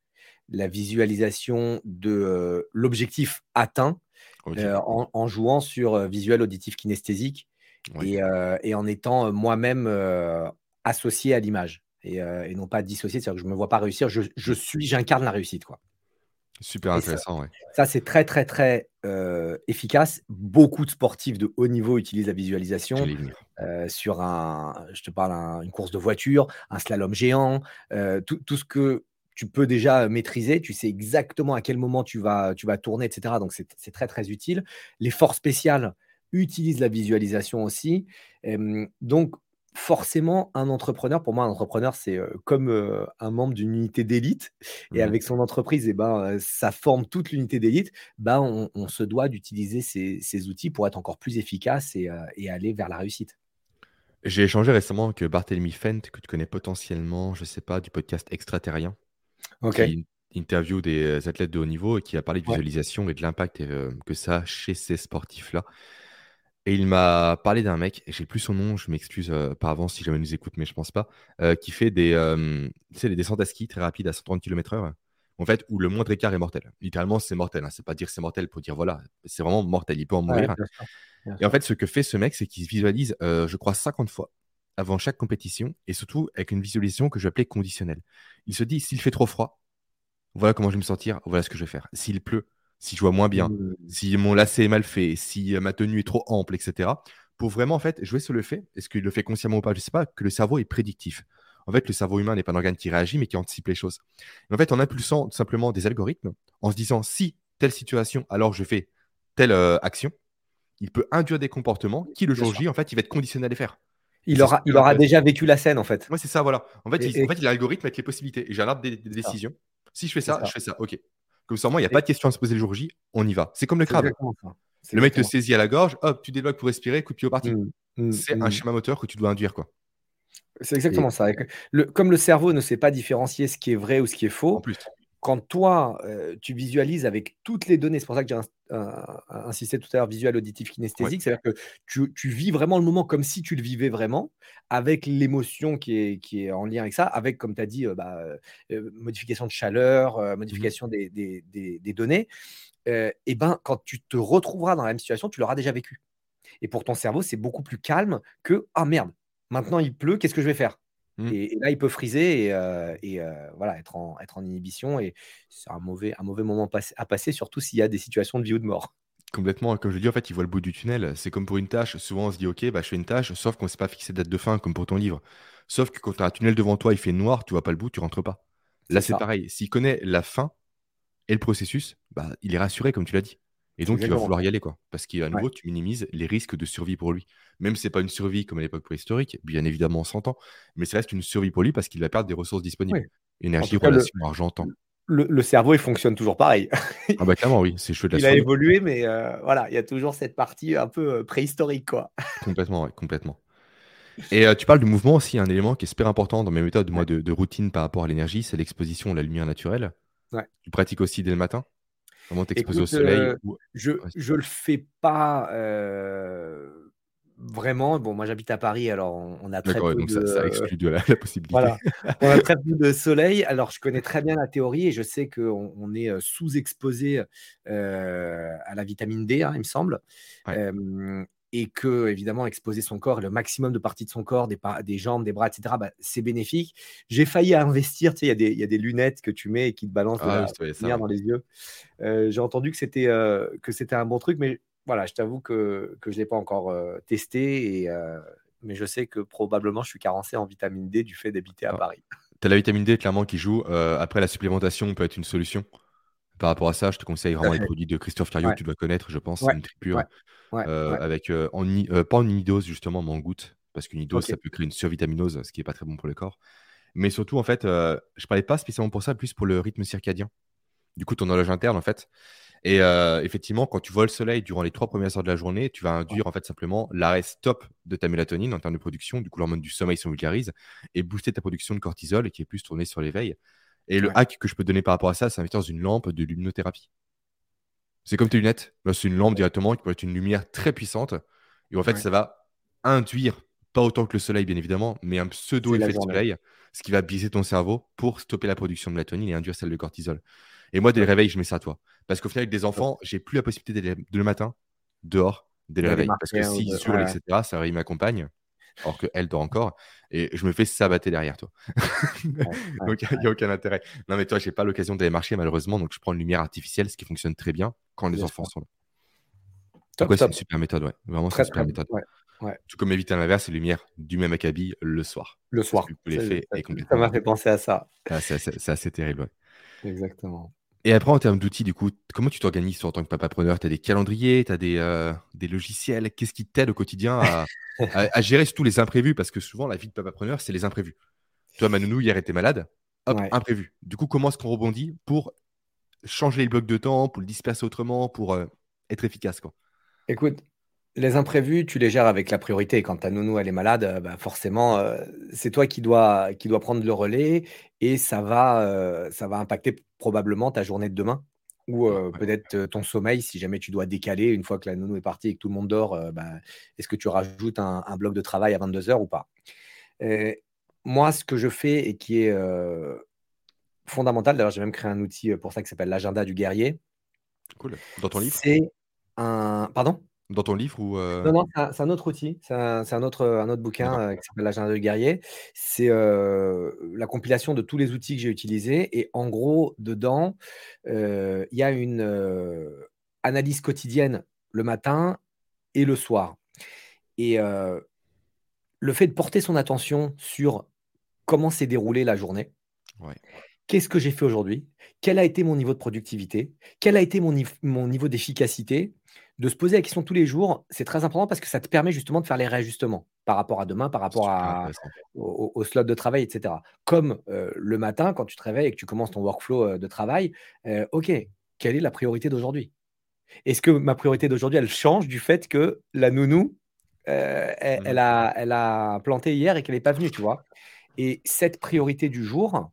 [SPEAKER 2] la visualisation de l'objectif atteint en, en jouant sur visuel, auditif, kinesthésique
[SPEAKER 1] Ouais.
[SPEAKER 2] et, euh, et en étant moi-même euh, associé à l'image et, euh, et non pas dissocié, c'est-à-dire que je ne me vois pas réussir, je, je suis, j'incarne la réussite. Quoi.
[SPEAKER 1] Super
[SPEAKER 2] Et ça-
[SPEAKER 1] intéressant, ouais.
[SPEAKER 2] Ça, c'est très, très, très euh, efficace. Beaucoup de sportifs de haut niveau utilisent la visualisation euh, sur un, je te parle, un- une course de voiture, un slalom géant, tout, tout ce que tu peux déjà maîtriser, tu sais exactement à quel moment tu vas, tu vas tourner, etc. Donc, c'est très, très utile. Les forces spéciales utilisent la visualisation aussi. Donc, forcément, un entrepreneur, pour moi, un entrepreneur, c'est comme euh, un membre d'une unité d'élite. Et
[SPEAKER 1] Mhm.
[SPEAKER 2] avec son entreprise, eh ben, ça forme toute l'unité d'élite. Ben, on, on se doit d'utiliser ces, ces outils pour être encore plus efficace et, euh, et aller vers la réussite.
[SPEAKER 1] J'ai échangé récemment avec Barthélemy Fent, que tu connais potentiellement, je sais pas, du podcast Extraterrien.
[SPEAKER 2] Ok.
[SPEAKER 1] qui- interview des athlètes de haut niveau et qui a parlé de
[SPEAKER 2] Ouais.
[SPEAKER 1] visualisation et de l'impact que ça a chez ces sportifs-là. Et il m'a parlé d'un mec, j'ai plus son nom, je m'excuse euh, par avance si jamais il nous écoute, mais je pense pas, euh, qui fait des, euh, tu sais, descentes à ski très rapides à 130 km/h. En fait, où le moindre écart est mortel. Littéralement, c'est mortel. Hein. C'est pas dire c'est mortel pour dire voilà, c'est vraiment mortel. Il peut en
[SPEAKER 2] Ouais,
[SPEAKER 1] mourir.
[SPEAKER 2] bien sûr, bien
[SPEAKER 1] Et en fait, ce que fait ce mec, c'est qu'il se visualise, euh, je crois, 50 fois avant chaque compétition, et surtout avec une visualisation que je vais appeler conditionnelle. Il se dit, s'il fait trop froid, voilà comment je vais me sentir, voilà ce que je vais faire. S'il pleut, si je vois moins bien,
[SPEAKER 2] Mmh.
[SPEAKER 1] si mon lacet est mal fait, si euh, ma tenue est trop ample, etc. Pour vraiment, en fait, jouer sur le fait, est-ce qu'il le fait consciemment ou pas, je sais pas, que le cerveau est prédictif. En fait, le cerveau humain n'est pas un organe qui réagit, mais qui anticipe les choses. Et en fait, en impulsant tout simplement des algorithmes, en se disant, si telle situation, alors je fais telle euh, action, il peut induire des comportements qui, le jour. J, en fait, il va être conditionné à les faire.
[SPEAKER 2] Il aura, il déjà vécu la scène, en fait.
[SPEAKER 1] Ouais, c'est ça, voilà. En fait,
[SPEAKER 2] Et-
[SPEAKER 1] il,
[SPEAKER 2] et-
[SPEAKER 1] en fait, il a l'algorithme avec les possibilités. Et j'ai un arbre des, des décisions. Si je fais ça. je fais ça. OK. Comme ça, moi, il n'y a pas de question à se poser le jour J. On y va. C'est comme le crabe. Le mec te saisit à la gorge, hop, tu débloques pour respirer, coup de pied au parti.
[SPEAKER 2] ça. Mmh, mmh,
[SPEAKER 1] C'est
[SPEAKER 2] mmh.
[SPEAKER 1] un schéma moteur que tu dois induire, quoi.
[SPEAKER 2] C'est exactement ça. Et que le- comme le cerveau ne sait pas différencier ce qui est vrai ou ce qui est
[SPEAKER 1] En
[SPEAKER 2] faux,
[SPEAKER 1] plus.
[SPEAKER 2] Quand toi, euh, tu visualises avec toutes les données, c'est pour ça que j'ai ins- euh, insisté tout à l'heure, visuel, auditif, kinesthésique, c'est-à-dire que tu, tu vis vraiment le moment comme si tu le vivais vraiment, avec l'émotion qui est, qui est en lien avec ça, avec, comme tu as dit, euh, bah, euh, modification de chaleur, euh, modification des, des- des- des données. Euh, et ben, quand tu te retrouveras dans la même situation, tu l'auras déjà vécu. Et pour ton cerveau, c'est beaucoup plus calme que ah merde, maintenant il pleut, qu'est-ce que je vais faire?
[SPEAKER 1] Mm.
[SPEAKER 2] et, et là, il peut friser et, euh, et, euh, voilà, être en, être en inhibition. Et c'est un mauvais, un mauvais moment à passer, surtout s'il y a des situations de vie ou de mort.
[SPEAKER 1] Complètement. Comme je dis, en fait, il voit le bout du tunnel. C'est comme pour une tâche. Souvent, on se dit, OK, bah, je fais une tâche, sauf qu'on ne s'est pas fixé de date de fin, comme pour ton livre. Sauf que quand tu as un tunnel devant toi, il fait noir, tu vois pas le bout, tu rentres pas. Là,
[SPEAKER 2] C'est
[SPEAKER 1] pareil. S'il connaît la fin et le processus, bah, il est rassuré, comme tu l'as dit. Et donc, il va vouloir y aller, quoi. Parce qu'à nouveau, tu minimises les risques de survie pour lui. Même si c'est pas une survie comme à l'époque préhistorique, bien évidemment, on s'entend, mais ça reste une survie pour lui parce qu'il va perdre des ressources disponibles.
[SPEAKER 2] Oui.
[SPEAKER 1] Énergie,
[SPEAKER 2] le-
[SPEAKER 1] relations, argent, temps.
[SPEAKER 2] Le, le cerveau, il fonctionne toujours pareil.
[SPEAKER 1] Ah bah clairement, oui, c'est de la
[SPEAKER 2] il a évolué, mais euh, voilà, il y a toujours cette partie un peu euh, préhistorique. quoi.
[SPEAKER 1] Complètement, ouais, complètement. Et euh, tu parles de mouvement aussi, un élément qui est super important dans mes méthodes moi,
[SPEAKER 2] Ouais.
[SPEAKER 1] de, de routine par rapport à l'énergie, c'est l'exposition à la lumière naturelle.
[SPEAKER 2] Ouais.
[SPEAKER 1] Tu pratiques aussi dès le matin? Vraiment t'exposer au soleil
[SPEAKER 2] euh,
[SPEAKER 1] ou-
[SPEAKER 2] Je je le fais pas euh, vraiment. Bon, moi j'habite à Paris, alors on, a très peu
[SPEAKER 1] donc
[SPEAKER 2] de.
[SPEAKER 1] ça, ça exclut de la, la possibilité.
[SPEAKER 2] Voilà, on a très peu de soleil. Alors, je connais très bien la théorie et je sais qu'on on est euh, sous-exposé euh, à la vitamine D, hein, il me semble.
[SPEAKER 1] Ouais.
[SPEAKER 2] Euh, et que, évidemment, exposer son corps, le maximum de parties de son corps, des, des jambes, des bras, etc., bah, c'est bénéfique. J'ai failli investir, tu sais, il y, a des- il y a des lunettes que tu mets et qui te balancent de
[SPEAKER 1] Ah
[SPEAKER 2] la
[SPEAKER 1] oui, vrai, ça,
[SPEAKER 2] lumière dans les yeux. Euh, J'ai entendu que c'était euh, un bon truc, mais voilà, je t'avoue que, que je ne l'ai pas encore euh, testé. Et, euh, mais je sais que probablement je suis carencé en vitamine D du fait d'habiter à
[SPEAKER 1] Ah.
[SPEAKER 2] Paris.
[SPEAKER 1] Tu as la vitamine D clairement qui joue. Après, la supplémentation peut être une solution. Par rapport à ça, je te conseille vraiment les produits de Christophe Cario
[SPEAKER 2] Ouais.
[SPEAKER 1] que tu dois connaître, je pense.
[SPEAKER 2] Ouais,
[SPEAKER 1] une tripure
[SPEAKER 2] ouais, Ouais,
[SPEAKER 1] euh,
[SPEAKER 2] ouais.
[SPEAKER 1] avec euh, en euh, pas en unidose justement, mais en goutte. Parce qu'une unidose,
[SPEAKER 2] Ok.
[SPEAKER 1] ça peut créer une survitaminose, ce qui n'est pas très bon pour le corps. Mais surtout, en fait, euh, je parlais pas spécialement pour ça, plus pour le rythme circadien. Du coup, ton horloge interne, en fait. Et euh, effectivement, quand tu vois le soleil durant les trois premières heures de la journée, tu vas induire en fait simplement l'arrêt stop de ta mélatonine en termes de production. Du coup, l'hormone du sommeil se vulgarise et booster ta production de cortisol qui est plus tournée sur l'éveil. Et le hack que je peux donner par rapport à ça, c'est investir dans une lampe de luminothérapie. C'est comme tes lunettes. Bah, c'est une lampe directement qui peut être une lumière très puissante. Et en fait,
[SPEAKER 2] Ouais.
[SPEAKER 1] ça va induire, pas autant que le soleil, bien évidemment, mais un pseudo-effet de soleil, ce qui va biaiser ton cerveau pour stopper la production de mélatonine et induire celle de cortisol. Et moi, dès le réveil, je mets ça à toi. Parce qu'au final, avec des enfants, j'ai plus la possibilité d'aller de le matin dehors dès le réveil. Parce que s'ils hurlent,
[SPEAKER 2] ouais.
[SPEAKER 1] etc., ça réveille ma compagne, alors qu'elle dort encore. Et je me fais sabater derrière toi. donc, il n'y a aucun intérêt. Non, mais toi, j'ai pas l'occasion d'aller marcher, malheureusement. Donc, je prends une lumière artificielle, ce qui fonctionne très bien quand les
[SPEAKER 2] Bien
[SPEAKER 1] enfants
[SPEAKER 2] sûr.
[SPEAKER 1] sont là.
[SPEAKER 2] Top,
[SPEAKER 1] Donc, ouais, c'est une super méthode, ouais. Vraiment, c'est une super
[SPEAKER 2] très
[SPEAKER 1] méthode.
[SPEAKER 2] ouais, ouais.
[SPEAKER 1] Tout comme éviter à l'inverse, les lumières du même acabit le soir.
[SPEAKER 2] Le soir.
[SPEAKER 1] que
[SPEAKER 2] Ça, m'a fait penser à ça.
[SPEAKER 1] Ah, c'est assez, assez terrible, ouais.
[SPEAKER 2] Exactement.
[SPEAKER 1] Et après, en termes d'outils, du coup, comment tu t'organises en tant que papapreneur? Tu as des calendriers, tu as des, euh, des logiciels? Qu'est-ce qui t'aide au quotidien à, à- à gérer tous les imprévus? Parce que souvent, la vie de papapreneur, c'est les imprévus. Toi, Manounou, hier, était malade. Hop,
[SPEAKER 2] Ouais.
[SPEAKER 1] imprévu. Du coup, comment est-ce qu'on rebondit pour changer les blocs de temps, pour le disperser autrement, pour euh, être efficace quoi?
[SPEAKER 2] Écoute, Les imprévus, tu les gères avec la priorité. Quand ta nounou, elle est malade, heu, bah, forcément, heu, c'est toi qui dois qui dois prendre le relais et ça va, heu, ça va impacter probablement ta journée de demain ou,
[SPEAKER 1] Ouais,
[SPEAKER 2] peut-être, ton sommeil si jamais tu dois décaler une fois que la nounou est partie et que tout le monde dort, bah, est-ce que tu rajoutes un un bloc de travail à 22:00 ou pas? Moi, ce que je fais et qui est, fondamental, d'ailleurs j'ai même créé un outil, pour ça qui s'appelle l'agenda du guerrier
[SPEAKER 1] Cool. Dans ton livre?
[SPEAKER 2] c'est un pardon?
[SPEAKER 1] Dans ton livre ou,
[SPEAKER 2] Non,
[SPEAKER 1] heu?
[SPEAKER 2] non, c'est un autre outil, c'est un autre, un bouquin, heu, qui s'appelle l'agenda du guerrier. C'est, heu, la compilation de tous les outils que j'ai utilisés et en gros, dedans, il y a une, analyse quotidienne le matin et le soir et le fait de porter son attention sur comment s'est déroulée la journée
[SPEAKER 1] Ouais.
[SPEAKER 2] Qu'est-ce que j'ai fait aujourd'hui? Quel a été mon niveau de productivité? Quel a été mon niveau d'efficacité? De se poser la question tous les jours, c'est très important parce que ça te permet justement de faire les réajustements par rapport à demain, par rapport à au slot de travail et cetera. Comme, heu, le matin quand tu te réveilles et que tu commences ton workflow, heu, de travail, heu, OK, quelle est la priorité d'aujourd'hui? Est-ce que ma priorité d'aujourd'hui, elle change du fait que la nounou, heu, elle
[SPEAKER 1] Mmh
[SPEAKER 2] elle a elle a planté hier et qu'elle est pas venue, tu vois? Et cette priorité du jour,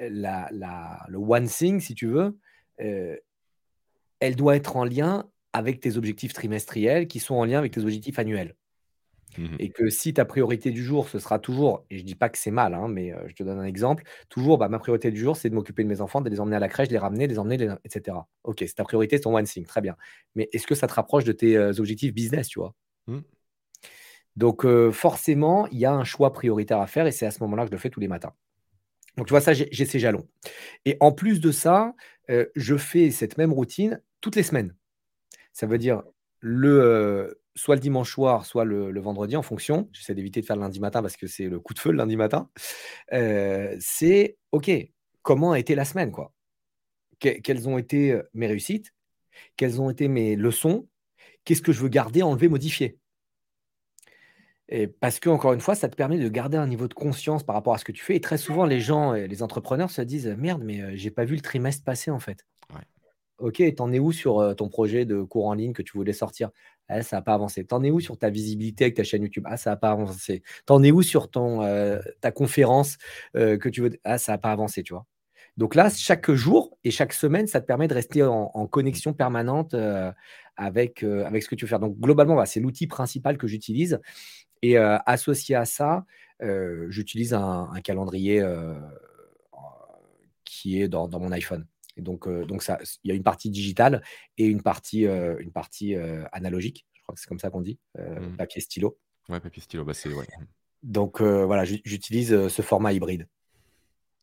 [SPEAKER 2] la la le one thing si tu veux, elle doit être en lien avec tes objectifs trimestriels qui sont en lien avec tes objectifs annuels.
[SPEAKER 1] Mmh
[SPEAKER 2] Et que si ta priorité du jour, ce sera toujours et je dis pas que c'est mal, hein, mais, heu, je te donne un exemple, toujours, bah, ma priorité du jour, c'est de m'occuper de mes enfants, de les emmener à la crèche, de les ramener, de les emmener, de les et cetera. OK, c'est ta priorité, c'est ton one thing, très bien. Mais est-ce que ça te rapproche de tes, heu, objectifs business, tu vois?
[SPEAKER 1] Mmh.
[SPEAKER 2] Donc, heu, forcément, il y a un choix prioritaire à faire et c'est à ce moment-là que je le fais tous les matins. Donc tu vois, ça, j'ai ces jalons. Et en plus de ça, je fais cette même routine toutes les semaines. Ça veut dire le, heu, soit le dimanche soir, soit le vendredi en fonction. J'essaie d'éviter de faire le lundi matin parce que c'est le coup de feu le lundi matin. Heu, c'est OK, comment a été la semaine, quoi? Que quelles ont été, heu, mes réussites? Quelles ont été mes leçons? Qu'est-ce que je veux garder, enlever, modifier? Et parce qu'encore une fois, ça te permet de garder un niveau de conscience par rapport à ce que tu fais et très souvent les gens les entrepreneurs se disent: «Merde, mais, j'ai pas vu le trimestre passer, en fait». OK, tu en es où sur, ton projet de cours en ligne que tu voulais sortir? Ah, ça a pas avancé. Tu en es où sur ta visibilité avec ta chaîne YouTube? Ah, ça a pas avancé. Tu en es où sur ton, ta conférence, que tu veux? Ah, ça a pas avancé, tu vois? Donc là, chaque jour et chaque semaine, ça te permet de rester en connexion permanente, avec, avec ce que tu veux faire. Donc globalement, c'est l'outil principal que j'utilise et associé à ça, j'utilise un calendrier, qui est dans mon iPhone et donc heu, donc ça il y a une partie digitale et une partie, heu, une partie, heu, analogique. Je crois que c'est comme ça qu'on dit,
[SPEAKER 1] Mmh.
[SPEAKER 2] papier stylo.
[SPEAKER 1] Ouais, papier stylo, bah, c'est ouais.
[SPEAKER 2] Donc voilà, j'u j'utilise, ce format hybride.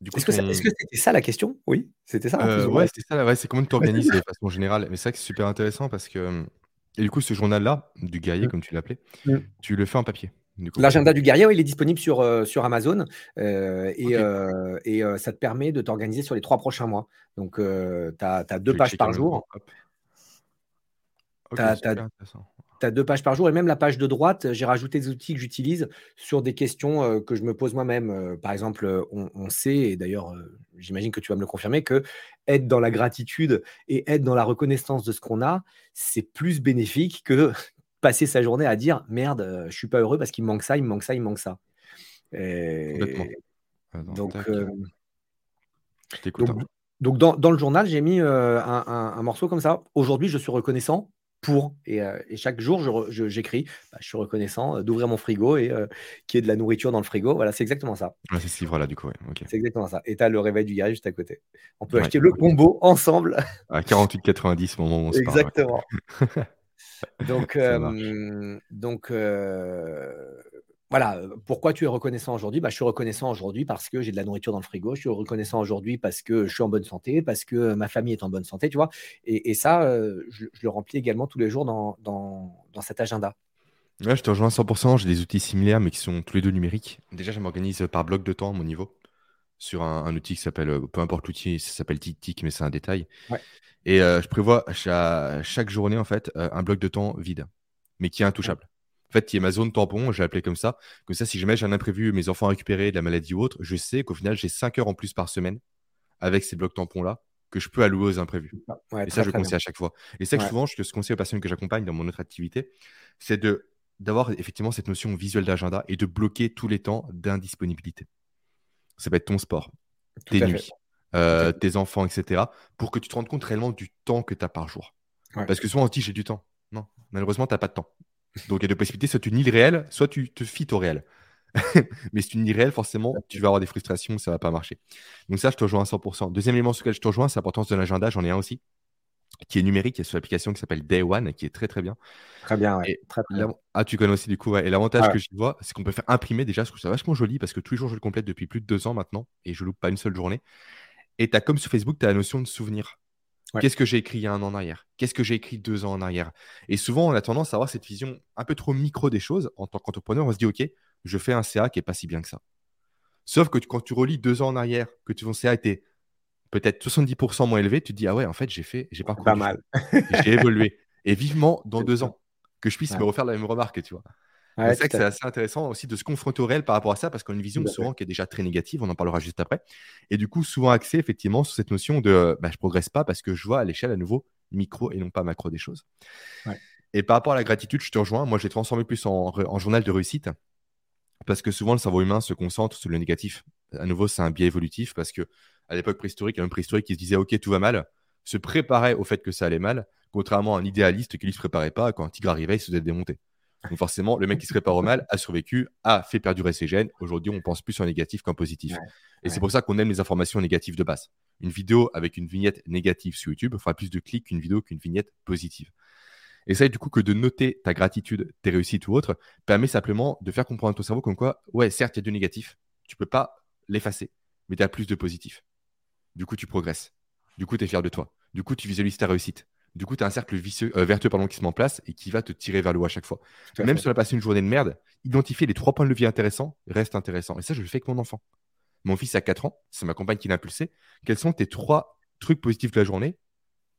[SPEAKER 1] Du coup
[SPEAKER 2] Est-ce que
[SPEAKER 1] ton
[SPEAKER 2] c'était ça la question? Oui? C'était ça, hein, plus
[SPEAKER 1] heu,
[SPEAKER 2] ou moins?
[SPEAKER 1] ouais, c'était ça, ouais, c'est comment tu
[SPEAKER 2] ça.
[SPEAKER 1] de façon générale? Mais c'est vrai que c'est super intéressant parce que, hem et du coup, ce journal-là, du guerrier
[SPEAKER 2] Mmh,
[SPEAKER 1] comme tu l'appelais,
[SPEAKER 2] mmh.
[SPEAKER 1] tu le fais en papier?
[SPEAKER 2] L'agenda du guerrier, oui, il est disponible sur, sur Amazon, heu et heu, ça te permet de t'organiser sur les 3 prochains mois. Donc tu as tu as
[SPEAKER 1] je
[SPEAKER 2] 2
[SPEAKER 1] vais
[SPEAKER 2] pages par jour. Tu as 2 pages par jour et même la page de droite, j'ai rajouté des outils que j'utilise sur des questions, que je me pose moi-même. Par exemple, on on sait et d'ailleurs, j'imagine que tu vas me le confirmer, que être dans la gratitude et être dans la reconnaissance de ce qu'on a, c'est plus bénéfique que passer sa journée à dire: «Merde, heu, je suis pas heureux parce qu'il me manque ça, il me manque ça, il me manque ça» et
[SPEAKER 1] Attends,
[SPEAKER 2] donc donc
[SPEAKER 1] hein.
[SPEAKER 2] donc dans dans le journal, j'ai mis, heu, un un un morceau comme ça. Aujourd'hui, je suis reconnaissant pour et chaque jour, je re je j'écris, bah, je suis reconnaissant, d'ouvrir mon frigo et qu'il y ait de la nourriture dans le frigo. Voilà, c'est exactement ça.
[SPEAKER 1] Ouais, c'est ce livre-là, du coup, ouais.
[SPEAKER 2] C'est exactement ça et tu as le réveil du guerrier juste à côté. On peut
[SPEAKER 1] Ouais,
[SPEAKER 2] acheter le combo ensemble.
[SPEAKER 1] À 48,90 au moment où on se parle.
[SPEAKER 2] Exactement. Donc hem, donc heu, voilà, pourquoi tu es reconnaissant aujourd'hui? Bah, je suis reconnaissant aujourd'hui parce que j'ai de la nourriture dans le frigo. Je suis reconnaissant aujourd'hui parce que je suis en bonne santé, parce que ma famille est en bonne santé, tu vois? Et et ça, heu, je je le remplis également tous les jours dans dans dans cet agenda.
[SPEAKER 1] Ouais, je te rejoins à 100% J'ai des outils similaires, mais qui sont tous les 2 numériques. Déjà, je m'organise, par bloc de temps à mon niveau, sur un un outil qui s'appelle, heu, peu importe l'outil, ça s'appelle TickTick, mais c'est un détail
[SPEAKER 2] Ouais.
[SPEAKER 1] et heu, je prévois cha chaque journée, en fait, heu, un bloc de temps vide, mais qui est intouchable. En fait, qui est ma zone tampon, j'ai appelé comme ça. Comme ça, si jamais j'ai un imprévu, mes enfants récupérés, de la maladie ou autre, je sais qu'au final, j'ai 5 heures en plus par semaine avec ces blocs tampons-là que je peux allouer aux imprévus.
[SPEAKER 2] Ouais,
[SPEAKER 1] Et ça, je
[SPEAKER 2] bien.
[SPEAKER 1] conseille à chaque fois. Et c'est que souvent, ce que je conseille aux personnes que j'accompagne dans mon autre activité, c'est de d'avoir effectivement cette notion visuelle d'agenda et de bloquer tous les temps d'indisponibilité. Ça va être ton sport,
[SPEAKER 2] tout
[SPEAKER 1] tes nuits, euh, tes enfants, etc. Pour que tu te rendes compte réellement du temps que tu as par jour.
[SPEAKER 2] Ouais.
[SPEAKER 1] Parce que souvent, on se dit, j'ai du temps. Non, malheureusement, tu n'as pas de temps. Donc, il y a deux possibilités. Soit tu nies le réel, soit tu te fies au réel. Mais si tu nies le réel, forcément, tu vas avoir des frustrations, ça ne va pas marcher. Donc ça, je te rejoins à 100%. Deuxième élément sur lequel je te rejoins, c'est l'importance de l'agenda. J'en ai un aussi, qui est numérique, qui est sur l'application qui s'appelle Day One, qui est très, très bien.
[SPEAKER 2] Très bien, ouais.
[SPEAKER 1] Et
[SPEAKER 2] Très très bien.
[SPEAKER 1] ah, tu connais aussi du coup, ouais. Et l'avantage
[SPEAKER 2] Ah ouais.
[SPEAKER 1] que j'y vois, c'est qu'on peut faire imprimer déjà, je trouve ça vachement joli parce que tous les jours, je le complète depuis plus de deux ans maintenant et je loupe pas une seule journée. Et tu as comme sur Facebook, tu as la notion de souvenir.
[SPEAKER 2] Ouais.
[SPEAKER 1] Qu'est-ce que j'ai écrit il y a un an en arrière? Qu'est-ce que j'ai écrit deux ans en arrière? Et souvent, on a tendance à avoir cette vision un peu trop micro des choses. En tant qu'entrepreneur, on se dit, OK, je fais un CA qui est pas si bien que ça. Sauf que tu- quand tu relis deux ans en arrière, que ton CA était peut-être 70% moins élevé, tu te dis, ah ouais, en fait, j'ai fait, j'ai
[SPEAKER 2] pas
[SPEAKER 1] parcouru du
[SPEAKER 2] mal.
[SPEAKER 1] J'ai évolué. Et vivement dans deux
[SPEAKER 2] ça.
[SPEAKER 1] ans, que je puisse
[SPEAKER 2] Ouais.
[SPEAKER 1] me refaire la même remarque, tu vois.
[SPEAKER 2] Ouais,
[SPEAKER 1] c'est vrai
[SPEAKER 2] tout
[SPEAKER 1] que c'est assez intéressant aussi de se confronter au réel par rapport à ça, parce qu'on a une vision souvent qui est déjà très négative, on en parlera juste après. Et du coup, souvent axé effectivement sur cette notion de euh, bah, je progresse pas parce que je vois à l'échelle à nouveau micro et non pas macro des choses. Et par rapport à la gratitude, je te rejoins. Moi, je l'ai transformé plus en, en journal de réussite parce que souvent le cerveau humain se concentre sur le négatif. À nouveau, c'est un biais évolutif parce que à l'époque préhistorique, il y a un préhistorique qui se disait ok, tout va mal, se préparait au fait que ça allait mal, contrairement à un idéaliste qui lui se préparait pas. Quand un tigre arrivait, il se faisait démonter. Donc forcément, le mec qui se prépare au mal a survécu, a fait perdurer ses gènes. Aujourd'hui, on pense plus en négatif qu'en positif.
[SPEAKER 2] Ouais,
[SPEAKER 1] Et c'est pour ça qu'on aime les informations négatives de base. Une vidéo avec une vignette négative sur YouTube fera plus de clics qu'une vidéo qu'une vignette positive. Et ça, du coup, que de noter ta gratitude, tes réussites ou autres, permet simplement de faire comprendre à ton cerveau comme quoi, ouais, certes, il y a du négatif, tu peux pas l'effacer, mais tu as plus de positif. Du coup, tu progresses. Du coup, tu es fier de toi. Du coup, tu visualises ta réussite. Du coup, tu as un cercle vicieux, euh, vertueux pardon, qui se met en place et qui va te tirer vers le haut à chaque fois. Même si on a passé une journée de merde, identifier les trois points de levier intéressants reste intéressant. Et ça, je le fais avec mon enfant. Mon fils a 4 ans, c'est ma compagne qui l'a impulsé. Quels sont tes trois trucs positifs de la journée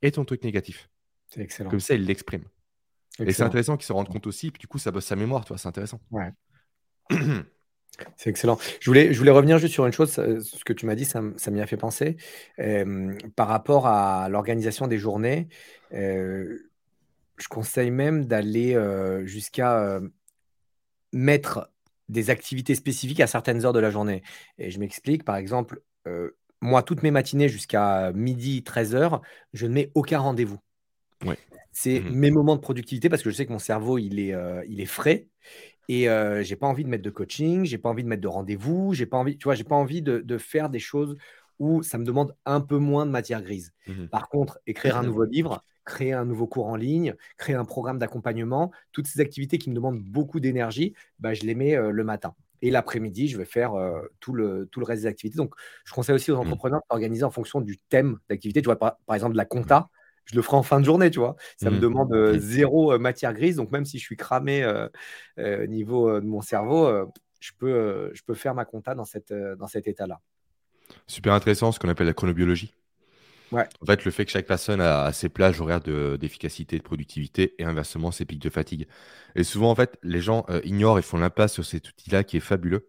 [SPEAKER 1] et ton truc négatif?
[SPEAKER 2] C'est excellent.
[SPEAKER 1] Comme ça, il l'exprime. Et c'est intéressant qu'il se rende compte aussi, puis du coup, ça bosse sa mémoire, tu vois, c'est intéressant.
[SPEAKER 2] Ouais. C'est excellent. Je voulais, revenir juste sur une chose, ça- ce que tu m'as dit, ça, m'y a fait penser. Euh, par rapport à l'organisation des journées, euh, je conseille même d'aller euh, jusqu'à euh, mettre des activités spécifiques à certaines heures de la journée. Et je m'explique, par exemple, euh, moi, toutes mes matinées jusqu'à midi, 13h, je ne mets aucun rendez-vous.
[SPEAKER 1] Ouais.
[SPEAKER 2] C'est
[SPEAKER 1] Mhm.
[SPEAKER 2] mes moments de productivité parce que je sais que mon cerveau, il est, euh, il est frais. Et euh, j'ai pas envie de mettre de coaching, j'ai pas envie de mettre de rendez-vous, j'ai pas envie, tu vois, j'ai pas envie de, de faire des choses où ça me demande un peu moins de matière grise.
[SPEAKER 1] Mhm.
[SPEAKER 2] Par contre, écrire un nouveau livre, créer un nouveau cours en ligne, créer un programme d'accompagnement, toutes ces activités qui me demandent beaucoup d'énergie, bah, je les mets euh, le matin. Et l'après-midi, je vais faire euh, tout, le, tout le reste des activités. Donc, je conseille aussi aux
[SPEAKER 1] Mhm.
[SPEAKER 2] entrepreneurs d'organiser en fonction du thème d'activité. Tu vois, par, par exemple, la compta, je le ferai en fin de journée, tu vois. Ça me
[SPEAKER 1] Mhm.
[SPEAKER 2] demande euh, zéro euh, matière grise. Donc, même si je suis cramé euh, euh, niveau de mon cerveau, je, peux, je peux faire ma compta dans, cette, dans cet état-là.
[SPEAKER 1] Super intéressant, ce qu'on appelle la chronobiologie.
[SPEAKER 2] Ouais.
[SPEAKER 1] En fait, le fait que chaque personne a, a ses plages horaires de- d'efficacité, de, productivité et inversement ses pics de fatigue. Et souvent, en fait, les gens euh, ignorent et font l'impasse sur cet outil-là qui est fabuleux.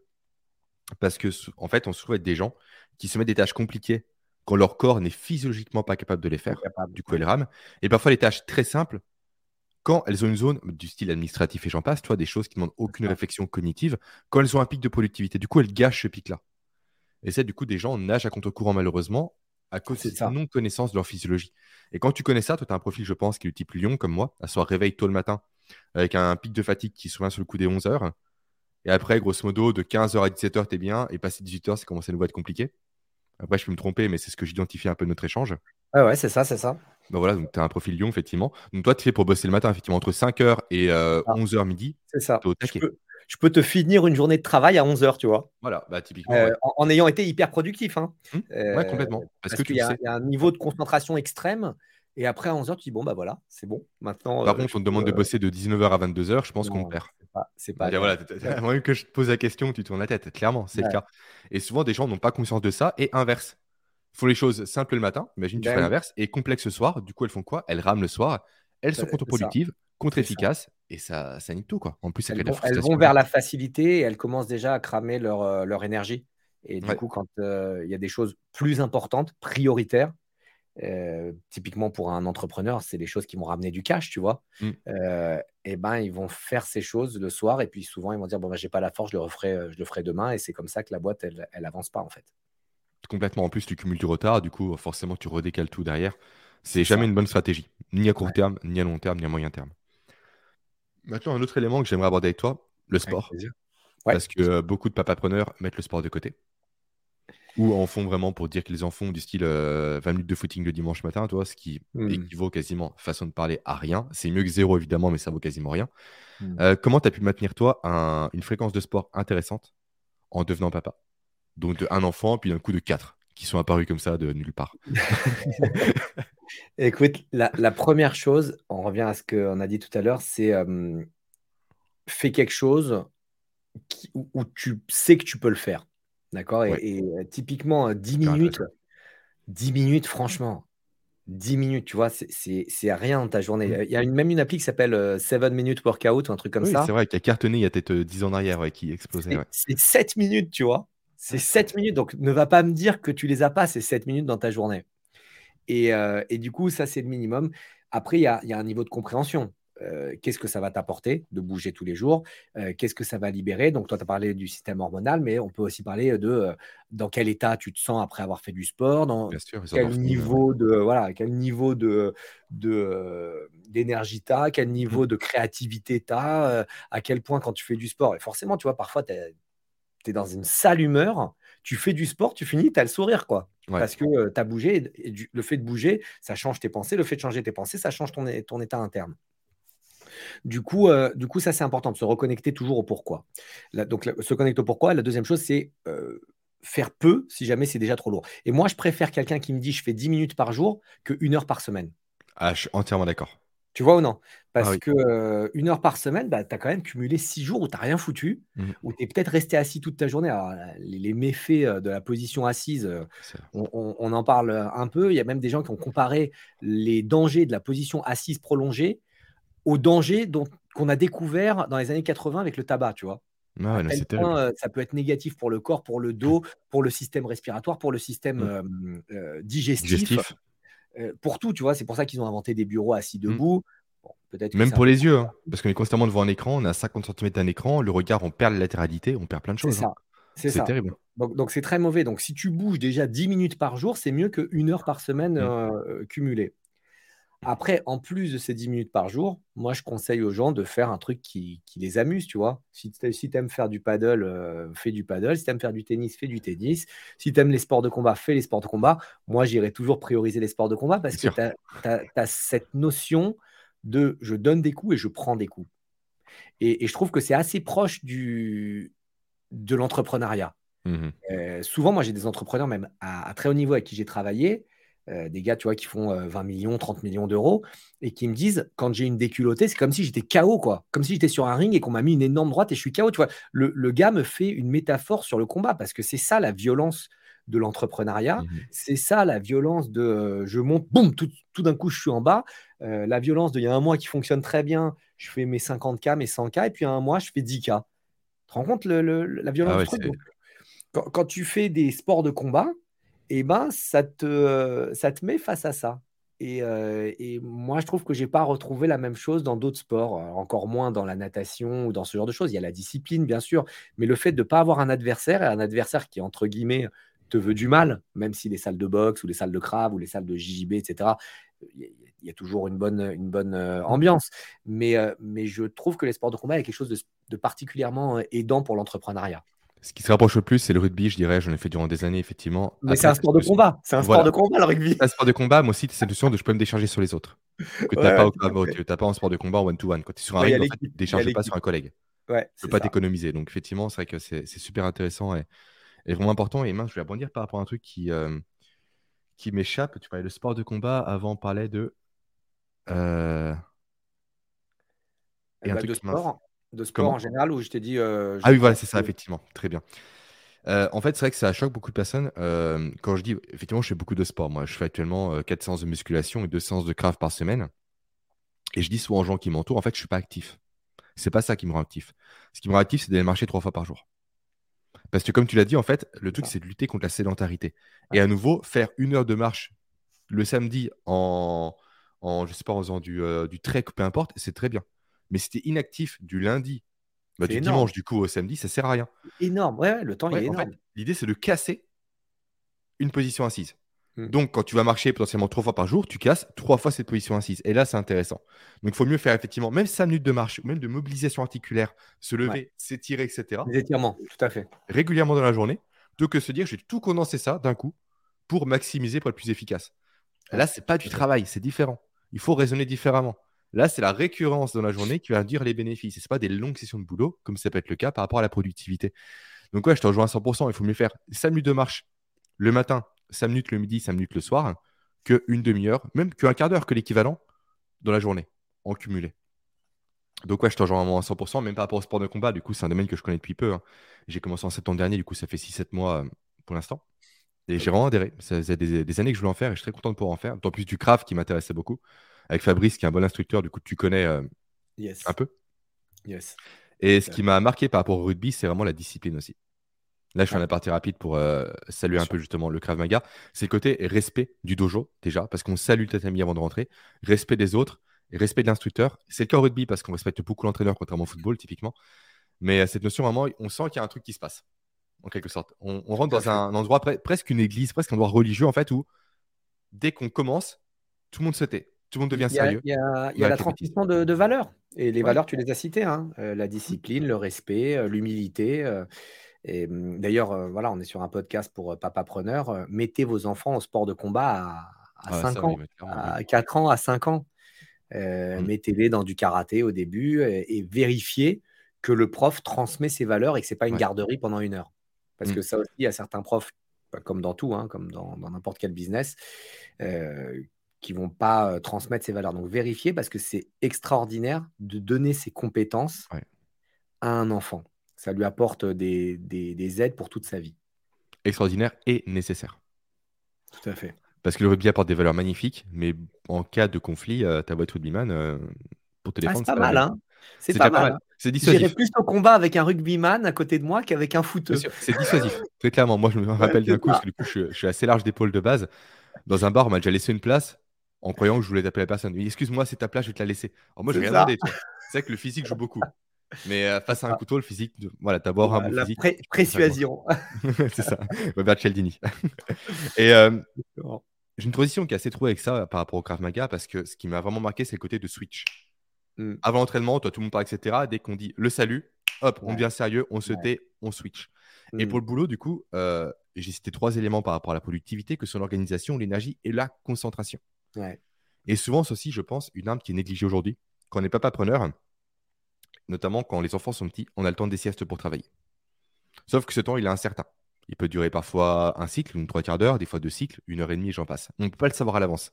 [SPEAKER 1] Parce que, en fait, on se trouve être des gens qui se mettent des tâches compliquées quand leur corps n'est physiologiquement pas capable de les faire.
[SPEAKER 2] Capable.
[SPEAKER 1] Du coup, elles rament. Et parfois, les tâches très simples, quand elles ont une zone du style administratif et j'en passe, tu vois, des choses qui demandent aucune réflexion cognitive, quand elles ont un pic de productivité, du coup, elles gâchent ce pic-là. Et ça, du coup, des gens nagent à contre-courant malheureusement à cause de
[SPEAKER 2] ça.
[SPEAKER 1] non-connaissance de leur physiologie. Et quand tu connais ça, toi, tu as un profil, je pense, qui est du type lion, comme moi, à soit réveil tôt le matin, avec un pic de fatigue qui se souvient sur le coup des 11 heures. Et après, grosso modo, de 15h à 17h, t'es bien. Et passé 18h, ça commence à à être compliqué. Après, je peux me tromper, mais c'est ce que j'identifie un peu de notre échange.
[SPEAKER 2] Ouais, ouais, c'est ça, c'est ça.
[SPEAKER 1] Ben voilà, donc tu as un profil lion, effectivement. Donc toi, tu fais pour bosser le matin, effectivement, entre 5h et euh,
[SPEAKER 2] Ah.
[SPEAKER 1] 11h midi.
[SPEAKER 2] C'est ça. Je peux, je peux te finir une journée de travail à 11 heures, tu vois.
[SPEAKER 1] Voilà, bah typiquement,
[SPEAKER 2] Euh,
[SPEAKER 1] ouais.
[SPEAKER 2] en, en ayant été hyper productif. Hein.
[SPEAKER 1] Hum,
[SPEAKER 2] Euh,
[SPEAKER 1] ouais, complètement. Parce,
[SPEAKER 2] parce
[SPEAKER 1] que tu
[SPEAKER 2] qu'il y, a- y un niveau de concentration extrême. Et après, à 11 heures, tu dis, bon, bah voilà, c'est bon. Maintenant.
[SPEAKER 1] Par
[SPEAKER 2] euh,
[SPEAKER 1] contre, on te demande de bosser de 19h à 22h, je pense qu'on perd.
[SPEAKER 2] C'est pas, c'est
[SPEAKER 1] On
[SPEAKER 2] pas
[SPEAKER 1] voilà, moi que je te pose la question, tu tournes la tête. Clairement, c'est le cas. Et souvent, des gens n'ont pas conscience de ça et inverse. Font les choses simples le matin, imagine, tu
[SPEAKER 2] Ben oui.
[SPEAKER 1] l'inverse, et complexes le soir. Du coup, elles font quoi? Elles rament le soir, elles sont contre-productives, contre-efficaces, et ça, ça nique tout, quoi. En plus, ça crée
[SPEAKER 2] Elles
[SPEAKER 1] de la
[SPEAKER 2] vont, elles
[SPEAKER 1] frustration.
[SPEAKER 2] vont vers la facilité et elles commencent déjà à cramer leur, euh, leur énergie. Et du
[SPEAKER 1] Ouais.
[SPEAKER 2] coup, quand euh, il y a des choses plus importantes, prioritaires, typiquement pour un entrepreneur, c'est des choses qui vont ramener du cash, tu vois.
[SPEAKER 1] Mm.
[SPEAKER 2] et ben, ils vont faire ces choses le soir et puis souvent ils vont dire bon, ben, j'ai pas la force, je le referai, je le ferai demain. Et c'est comme ça que la boîte, elle, elle avance pas en fait.
[SPEAKER 1] Complètement. En plus, tu cumules du retard, du coup, forcément, tu redécales tout derrière. C'est jamais une bonne stratégie, ni à court terme, ni à long terme, ni à moyen terme. Maintenant, un autre élément que j'aimerais aborder avec toi, le sport. Parce que euh, beaucoup de papapreneurs mettent le sport de côté. Ou en font vraiment pour dire qu'ils en font du style 20 euh, minutes de footing le dimanche matin, toi, ce qui hmm. équivaut quasiment, façon de parler, à rien. C'est mieux que zéro, évidemment, mais ça vaut quasiment rien. Hmm. Euh, comment tu as pu maintenir, toi, une fréquence de sport intéressante en devenant papa? Donc de un enfant, puis d'un coup de quatre, qui sont apparus comme ça de nulle part.
[SPEAKER 2] Écoute, la, première chose, on revient à ce qu'on a dit tout à l'heure, c'est fais quelque chose où, tu sais que tu peux le faire. D'accord et, typiquement, 10 minutes, 10 minutes, franchement, 10 minutes, tu vois, c'est rien dans ta journée. Mmh. Il y a même une appli qui s'appelle 7 Minutes Workout ou un truc comme ça.
[SPEAKER 1] C'est vrai, qui a cartonné il y a peut-être 10 ans en arrière, qui explosait.
[SPEAKER 2] C'est 7 minutes, tu vois. C'est 7 minutes. Donc, ne va pas me dire que tu les as pas, ces 7 minutes dans ta journée. Euh, et, du coup, ça, c'est le minimum. Après, il y a, un niveau de compréhension. Euh, qu'est-ce que ça va t'apporter de bouger tous les jours euh, Qu'est-ce que ça va libérer Donc, toi, tu as parlé du système hormonal, mais on peut aussi parler de dans quel état tu te sens après avoir fait du sport, dans quel, niveau de, voilà, quel niveau de d'énergie tu as, quel niveau mmh. de créativité tu as, à quel point quand tu fais du sport. Et forcément, tu vois, parfois, tu es, dans une sale humeur, tu fais du sport, tu finis, tu as le sourire, quoi. Parce que tu as bougé, et le fait de bouger, ça change tes pensées. Le fait de changer tes pensées, ça change ton, ton état interne. Du coup, du coup ça, c'est important de se reconnecter toujours au pourquoi. donc, se connecter au pourquoi. La deuxième chose, c'est faire peu si jamais c'est déjà trop lourd. Et moi, je préfère quelqu'un qui me dit je fais 10 minutes par jour que une heure par semaine.
[SPEAKER 1] Ah, je suis entièrement d'accord.
[SPEAKER 2] Tu vois ou non? Parce qu'une que euh, une heure par semaine, bah, tu as quand même cumulé six jours où tu n'as rien foutu, mmh. où tu es peut-être resté assis toute ta journée. Alors, les, méfaits euh, de la position assise, euh, on, en parle un peu. Il y a même des gens qui ont comparé les dangers de la position assise prolongée aux dangers qu'on a découvert dans les années 80 avec le tabac, tu vois. ça peut être négatif pour le corps, pour le dos, pour le système respiratoire, pour le système mmh. digestif. Euh, pour tout, tu vois. C'est pour ça qu'ils ont inventé des bureaux assis mm. debout.
[SPEAKER 1] peut-être Même pour les yeux, hein, parce qu'on est constamment devant un écran, on a 50 cm d'un écran, le regard, on perd la latéralité, on perd plein de choses.
[SPEAKER 2] Hein. C'est ça. Terrible. Donc c'est très mauvais. Donc si tu bouges déjà 10 minutes par jour, c'est mieux qu'une heure par semaine mm. euh, cumulée. Après, en plus de ces 10 minutes par jour, moi, je conseille aux gens de faire un truc qui, les amuse, tu vois. Si tu aimes faire du paddle, euh, fais du paddle. Si tu aimes faire du tennis, fais du tennis. Si tu aimes les sports de combat, fais les sports de combat. Moi, j'irai toujours prioriser les sports de combat parce que tu as, cette notion de je donne des coups et je prends des coups. Et, je trouve que c'est assez proche du, de l'entrepreneuriat. Mmh euh, souvent, moi, j'ai des entrepreneurs, même à, à, très haut niveau avec qui j'ai travaillé, euh, des gars, tu vois, qui font 20 euh, millions, 30 millions d'euros, et qui me disent, quand j'ai une déculottée, c'est comme si j'étais KO, quoi. Comme si j'étais sur un ring et qu'on m'a mis une énorme droite et je suis KO, tu vois. Le, gars me fait une métaphore sur le combat, parce que c'est ça la violence de l'entrepreneuriat. Mmh c'est ça la violence de euh, je monte, boum, tout, d'un coup je suis en bas. la violence de il y a un mois qui fonctionne très bien, je fais mes 50K, mes 100K, et puis un mois je fais 10K. Tu te rends compte la violence ah quand, quand, tu fais des sports de combat, et eh ben, ça te, ça te met face à ça. Et, et moi, je trouve que j'ai pas retrouvé la même chose dans d'autres sports, encore moins dans la natation ou dans ce genre de choses. Il y a la discipline, bien sûr, mais le fait de ne pas avoir un adversaire, et un adversaire qui, entre guillemets, te veut du mal, même si les salles de boxe ou les salles de crave ou les salles de JJB, etc., il y, a toujours une bonne, une bonne ambiance. Mais, mais je trouve que les sports de combat, il y a quelque chose de, de particulièrement aidant pour l'entrepreneuriat.
[SPEAKER 1] Ce qui se rapproche le plus, c'est le rugby, je dirais. J'en ai fait durant des années, effectivement.
[SPEAKER 2] Mais c'est un sport de combat. C'est un sport de combat, le rugby.
[SPEAKER 1] C'est un sport de combat, mais aussi, cette notion de je peux me décharger sur les autres. Que tu n'as pas, pas, en sport de combat one-to-one. Quand tu es sur un ring, en fait, tu ne décharges pas sur un collègue.
[SPEAKER 2] Ouais,
[SPEAKER 1] tu ne peux pas t'économiser. Donc, effectivement, c'est vrai que c'est super intéressant et, vraiment important. Et mince, je vais rebondir par rapport à un truc qui, euh, qui m'échappe. Tu parlais de sport de combat. Avant, on parlait de. Euh...
[SPEAKER 2] Et, un bah, truc de sport de sport en général où je t'ai dit. Euh,
[SPEAKER 1] ah oui, voilà, c'est ça, effectivement. Très bien. Euh, en fait, c'est vrai que ça choque beaucoup de personnes. Euh, quand je dis, effectivement, je fais beaucoup de sport. Moi, je fais actuellement 4 séances de musculation et 2 séances de craft par semaine. Et je dis souvent aux gens qui m'entourent, en fait, je ne suis pas actif. C'est pas ça qui me rend actif. Ce qui me rend actif, c'est d'aller marcher trois fois par jour. Parce que, comme tu l'as dit, en fait, le truc, c'est de lutter contre la sédentarité. Et à nouveau, faire une heure de marche le samedi en, en je sais pas, en faisant du, euh, du trek, peu importe, c'est très bien. Mais si tu es inactif du lundi, bah, du dimanche du coup au samedi, ça sert à rien.
[SPEAKER 2] Énorme, ouais, le temps il est énorme.
[SPEAKER 1] L'idée c'est de casser une position assise. Hmm. Donc, quand tu vas marcher potentiellement trois fois par jour, tu casses trois fois cette position assise. Et là, c'est intéressant. Donc, il faut mieux faire effectivement, même cinq minutes de marche ou même de mobilisation articulaire, se lever, s'étirer, etc.
[SPEAKER 2] Des étirements, tout à fait.
[SPEAKER 1] Régulièrement dans la journée, plutôt que se dire, je vais tout condenser ça d'un coup pour maximiser, pour être plus efficace. Là, c'est pas du travail, c'est différent. Il faut raisonner différemment. Là, c'est la récurrence dans la journée qui va dire les bénéfices. Et ce pas des longues sessions de boulot, comme ça peut être le cas par rapport à la productivité. Donc, ouais, je te rejoins à 100%. Il faut mieux faire 5 minutes de marche le matin 5 minutes le midi, 5 minutes le soir, qu'une demi-heure, même qu'un quart d'heure, que l'équivalent dans la journée, en cumulé. Donc ouais, je te rejoins à 100%, même par rapport au sport de combat, du coup, c'est un domaine que je connais depuis peu. Hein. J'ai commencé en septembre dernier, du coup, ça fait 6-7 mois euh, pour l'instant. Et j'ai vraiment adhéré. Ça faisait des, années que je voulais en faire et je suis très content de pouvoir en faire. En plus du craft qui m'intéressait beaucoup. Avec Fabrice, qui est un bon instructeur, du coup, tu connais euh, un peu.
[SPEAKER 2] Yes.
[SPEAKER 1] Et ce qui m'a marqué par rapport au rugby, c'est vraiment la discipline aussi. Là, je fais la partie rapide pour euh, saluer un peu justement le Krav Maga. C'est le côté respect du dojo, déjà, parce qu'on salue le tatami avant de rentrer, respect des autres, respect de l'instructeur. C'est le cas au rugby parce qu'on respecte beaucoup l'entraîneur, contrairement au football, typiquement. Mais euh, cette notion, vraiment, on sent qu'il y a un truc qui se passe, en quelque sorte. On, rentre dans un, endroit presque une église, presque un endroit religieux, en fait, où dès qu'on commence, tout le monde se tait. Tout le monde devient sérieux.
[SPEAKER 2] Il y a, la transmission de, valeurs. Et les valeurs, tu les as citées. Hein. Euh, la discipline, le respect, l'humilité. Mmh, d'ailleurs, voilà, on est sur un podcast pour Papa Preneur. mettez vos enfants au sport de combat à, 5 ans, à 4 ans, à 5 ans. Mmh. Mettez-les dans du karaté au début et, vérifiez que le prof transmet ses valeurs et que ce n'est pas une garderie pendant une heure. Parce que mmh. ça aussi, il y a certains profs, bah, comme dans tout, hein, comme dans n'importe quel business, qui ne vont pas transmettre ses valeurs. Donc vérifiez parce que c'est extraordinaire de donner ses compétences à un enfant ça lui apporte des, des, aides pour toute sa vie.
[SPEAKER 1] Extraordinaire et nécessaire.
[SPEAKER 2] Tout à fait.
[SPEAKER 1] Parce que le rugby apporte des valeurs magnifiques, mais en cas de conflit, euh, ta voix de rugbyman, euh, pour te ah, défendre,
[SPEAKER 2] c'est pas, mal. Hein c'est pas, mal. C'est dissuasif. J'irais plus au combat avec un rugbyman à côté de moi qu'avec un footeux.
[SPEAKER 1] C'est dissuasif, très clairement. Moi, je me rappelle d'un coup, parce que du coup, je, suis assez large d'épaule de base. Dans un bar, on m'a déjà laissé une place en croyant que je voulais taper la personne. Excuse-moi, c'est ta place, je vais te la laisser. Alors moi, je rien demandé. C'est vrai que le physique joue beaucoup. Mais euh, face à un couteau, le physique, voilà, d'abord un bon
[SPEAKER 2] la
[SPEAKER 1] physique.
[SPEAKER 2] présuasion.
[SPEAKER 1] c'est ça, Robert Cialdini. Et euh, j'ai une position qui est assez trouvée avec ça par rapport au Krav Maga parce que ce qui m'a vraiment marqué, c'est le côté de switch. Hmm. Avant l'entraînement, toi, tout le monde parle, etc. Dès qu'on dit le salut, hop, on devient sérieux, on se tait, on switch. Et hmm. pour le boulot, du coup, euh, j'ai cité trois éléments par rapport à la productivité que sont l'organisation, l'énergie et la concentration. Et souvent, c'est aussi, je pense, une arme qui est négligée aujourd'hui. Quand on n'est pas preneur, notamment quand les enfants sont petits, on a le temps des siestes pour travailler. Sauf que ce temps, il est incertain. Il peut durer parfois un cycle, une trois quarts d'heure, des fois deux cycles, une heure et demie, j'en passe. On ne peut pas le savoir à l'avance.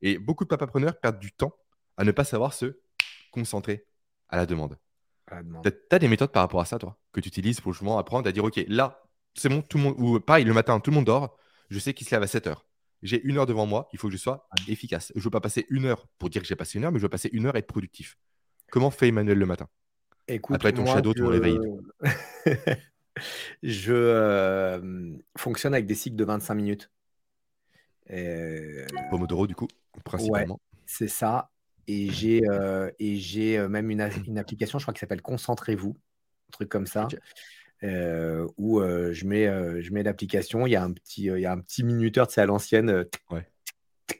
[SPEAKER 1] Et beaucoup de papapreneurs perdent du temps à ne pas savoir se concentrer à la demande. Tu as, des méthodes par rapport à ça, toi, que tu utilises pour justement apprendre à dire, OK, là, c'est bon, tout le monde, ou pareil, le matin, tout le monde dort, je sais qu'il se lève à 7 heures. J'ai une heure devant moi, il faut que je sois efficace. Je ne veux pas passer une heure pour dire que j'ai passé une heure, mais je veux passer une heure et être productif. Comment fait Emmanuel le matin? Après ton shadow, tu
[SPEAKER 2] je euh, fonctionne avec des cycles de 25 minutes.
[SPEAKER 1] Pomodoro, du coup, principalement.
[SPEAKER 2] c'est ça. Et j'ai euh, j'ai euh, même une, une, application, je crois, qui s'appelle Concentrez-vous, un truc comme ça. Où je mets, je mets l'application, il y a un petit, il y a un petit minuteur, c'est à l'ancienne, ouais.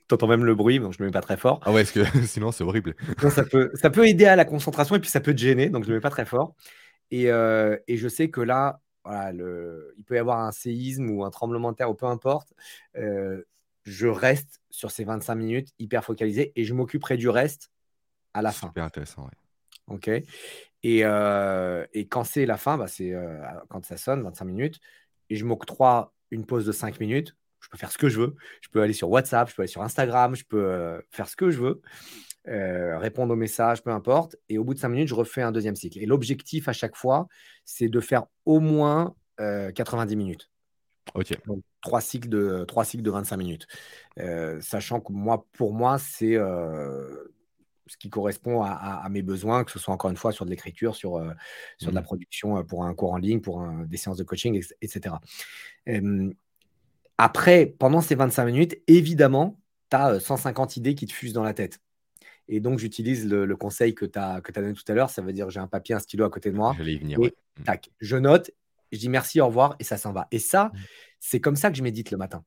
[SPEAKER 2] T'entends même le bruit, donc je ne le mets pas très fort.
[SPEAKER 1] Ah ouais, parce que sinon c'est horrible.
[SPEAKER 2] ça, peut, ça peut aider à la concentration et puis ça peut te gêner, donc je ne le mets pas très fort. Et, euh, et je sais que là, voilà, le, il peut y avoir un séisme ou un tremblement de terre ou peu importe. Euh, je reste sur ces 25 minutes hyper focalisé et je m'occuperai du reste à la fin.
[SPEAKER 1] Super intéressant, ouais.
[SPEAKER 2] Ok. Et, euh, et quand c'est la fin, bah c'est quand ça sonne, 25 minutes, et je m'octroie une pause de 5 minutes je peux faire ce que je veux. Je peux aller sur WhatsApp, je peux aller sur Instagram, je peux euh, faire ce que je veux, euh, répondre aux messages, peu importe. Et au bout de cinq minutes, je refais un deuxième cycle. Et l'objectif à chaque fois, c'est de faire au moins 90 euh, minutes.
[SPEAKER 1] Ok.
[SPEAKER 2] Donc, trois cycles de, trois cycles de 25 minutes. sachant que moi, pour moi, c'est ce qui correspond à, mes besoins, que ce soit encore une fois sur de l'écriture, sur, sur de la mmh. production pour un cours en ligne, pour des séances de coaching, etc. Après, pendant ces 25 minutes, évidemment, tu as 150 idées qui te fusent dans la tête. Et donc, j'utilise le, conseil que tu as, que as donné tout à l'heure. Ça veut dire j'ai un papier, un stylo à côté de moi.
[SPEAKER 1] J'allais y venir.
[SPEAKER 2] Et, mm. tac, je note, je dis merci, au revoir, et ça s'en va. Et ça, mm. c'est comme ça que je médite le matin.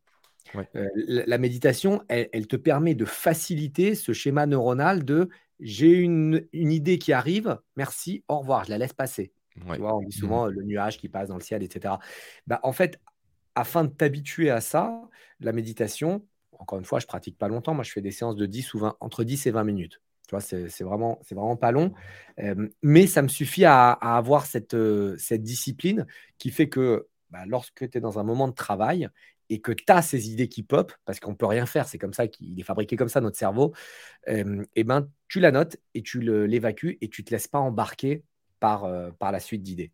[SPEAKER 2] Euh, la, méditation, elle, te permet de faciliter ce schéma neuronal de j'ai une, idée qui arrive, merci, au revoir, je la laisse passer. Tu vois, on dit souvent mmh. le nuage qui passe dans le ciel, etc. Bah, en fait, afin de t'habituer à ça, la méditation, encore une fois, je pratique pas longtemps. Moi, je fais des séances de 10 ou 20, entre 10 et 20 minutes. Tu vois, c'est vraiment, vraiment pas long. Euh, mais ça me suffit à, avoir cette, euh, cette discipline qui fait que bah, lorsque tu es dans un moment de travail et que tu as ces idées qui pop, parce qu'on ne peut rien faire, c'est comme ça qu'il est fabriqué comme ça, notre cerveau, euh, et ben, tu la notes et tu l'évacues et tu ne te laisses pas embarquer par, euh, par la suite d'idées.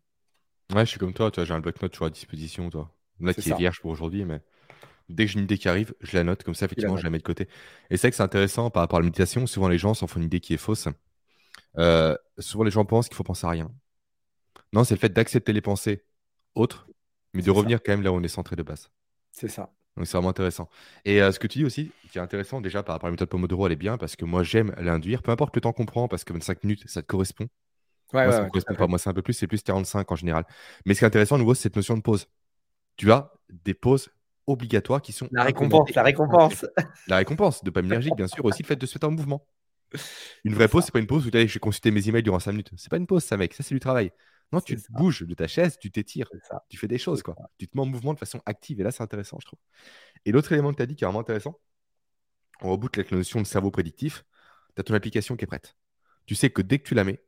[SPEAKER 1] Ouais, je suis comme toi, j'ai un bloc-notes à disposition, toi. Là, qui est vierge pour aujourd'hui, mais dès que j'ai une idée qui arrive, je la note, comme ça, effectivement, je la mets de côté. Et c'est vrai que c'est intéressant par rapport à la méditation, souvent les gens s'en font une idée qui est fausse. Euh, souvent les gens pensent qu'il faut penser à rien. Non, c'est le fait d'accepter les pensées autres, mais de revenir quand même là où on est centré de base.
[SPEAKER 2] C'est ça.
[SPEAKER 1] Donc c'est vraiment intéressant. Et euh, ce que tu dis aussi, qui est intéressant déjà par rapport à la méthode Pomodoro, elle est bien parce que moi j'aime l'induire, peu importe le temps qu'on prend, parce que 25 minutes, ça te correspond.
[SPEAKER 2] Ouais,
[SPEAKER 1] moi,
[SPEAKER 2] ça
[SPEAKER 1] correspond pas. Moi, c'est un peu plus, c'est plus 45 en général. Mais ce qui est intéressant, à nouveau, c'est cette notion de pause. Tu as des pauses obligatoires qui sont.
[SPEAKER 2] La récompense, la récompense.
[SPEAKER 1] La récompense, de pas énergique, bien sûr, aussi le fait de se mettre en mouvement. Une vraie pause, c'est pas une pause où tu as, je vais consulter mes emails durant 5 minutes. C'est pas une pause, ça, mec. Ça, c'est du travail. Non, tu bouges de ta chaise, tu t'étires, tu fais des choses, quoi. Tu te mets en mouvement de façon active. Et là, c'est intéressant, je trouve. Et l'autre élément que tu as dit qui est vraiment intéressant, on reboucle avec la notion de cerveau prédictif. Tu as ton application qui est prête. Tu sais que dès que tu la mets,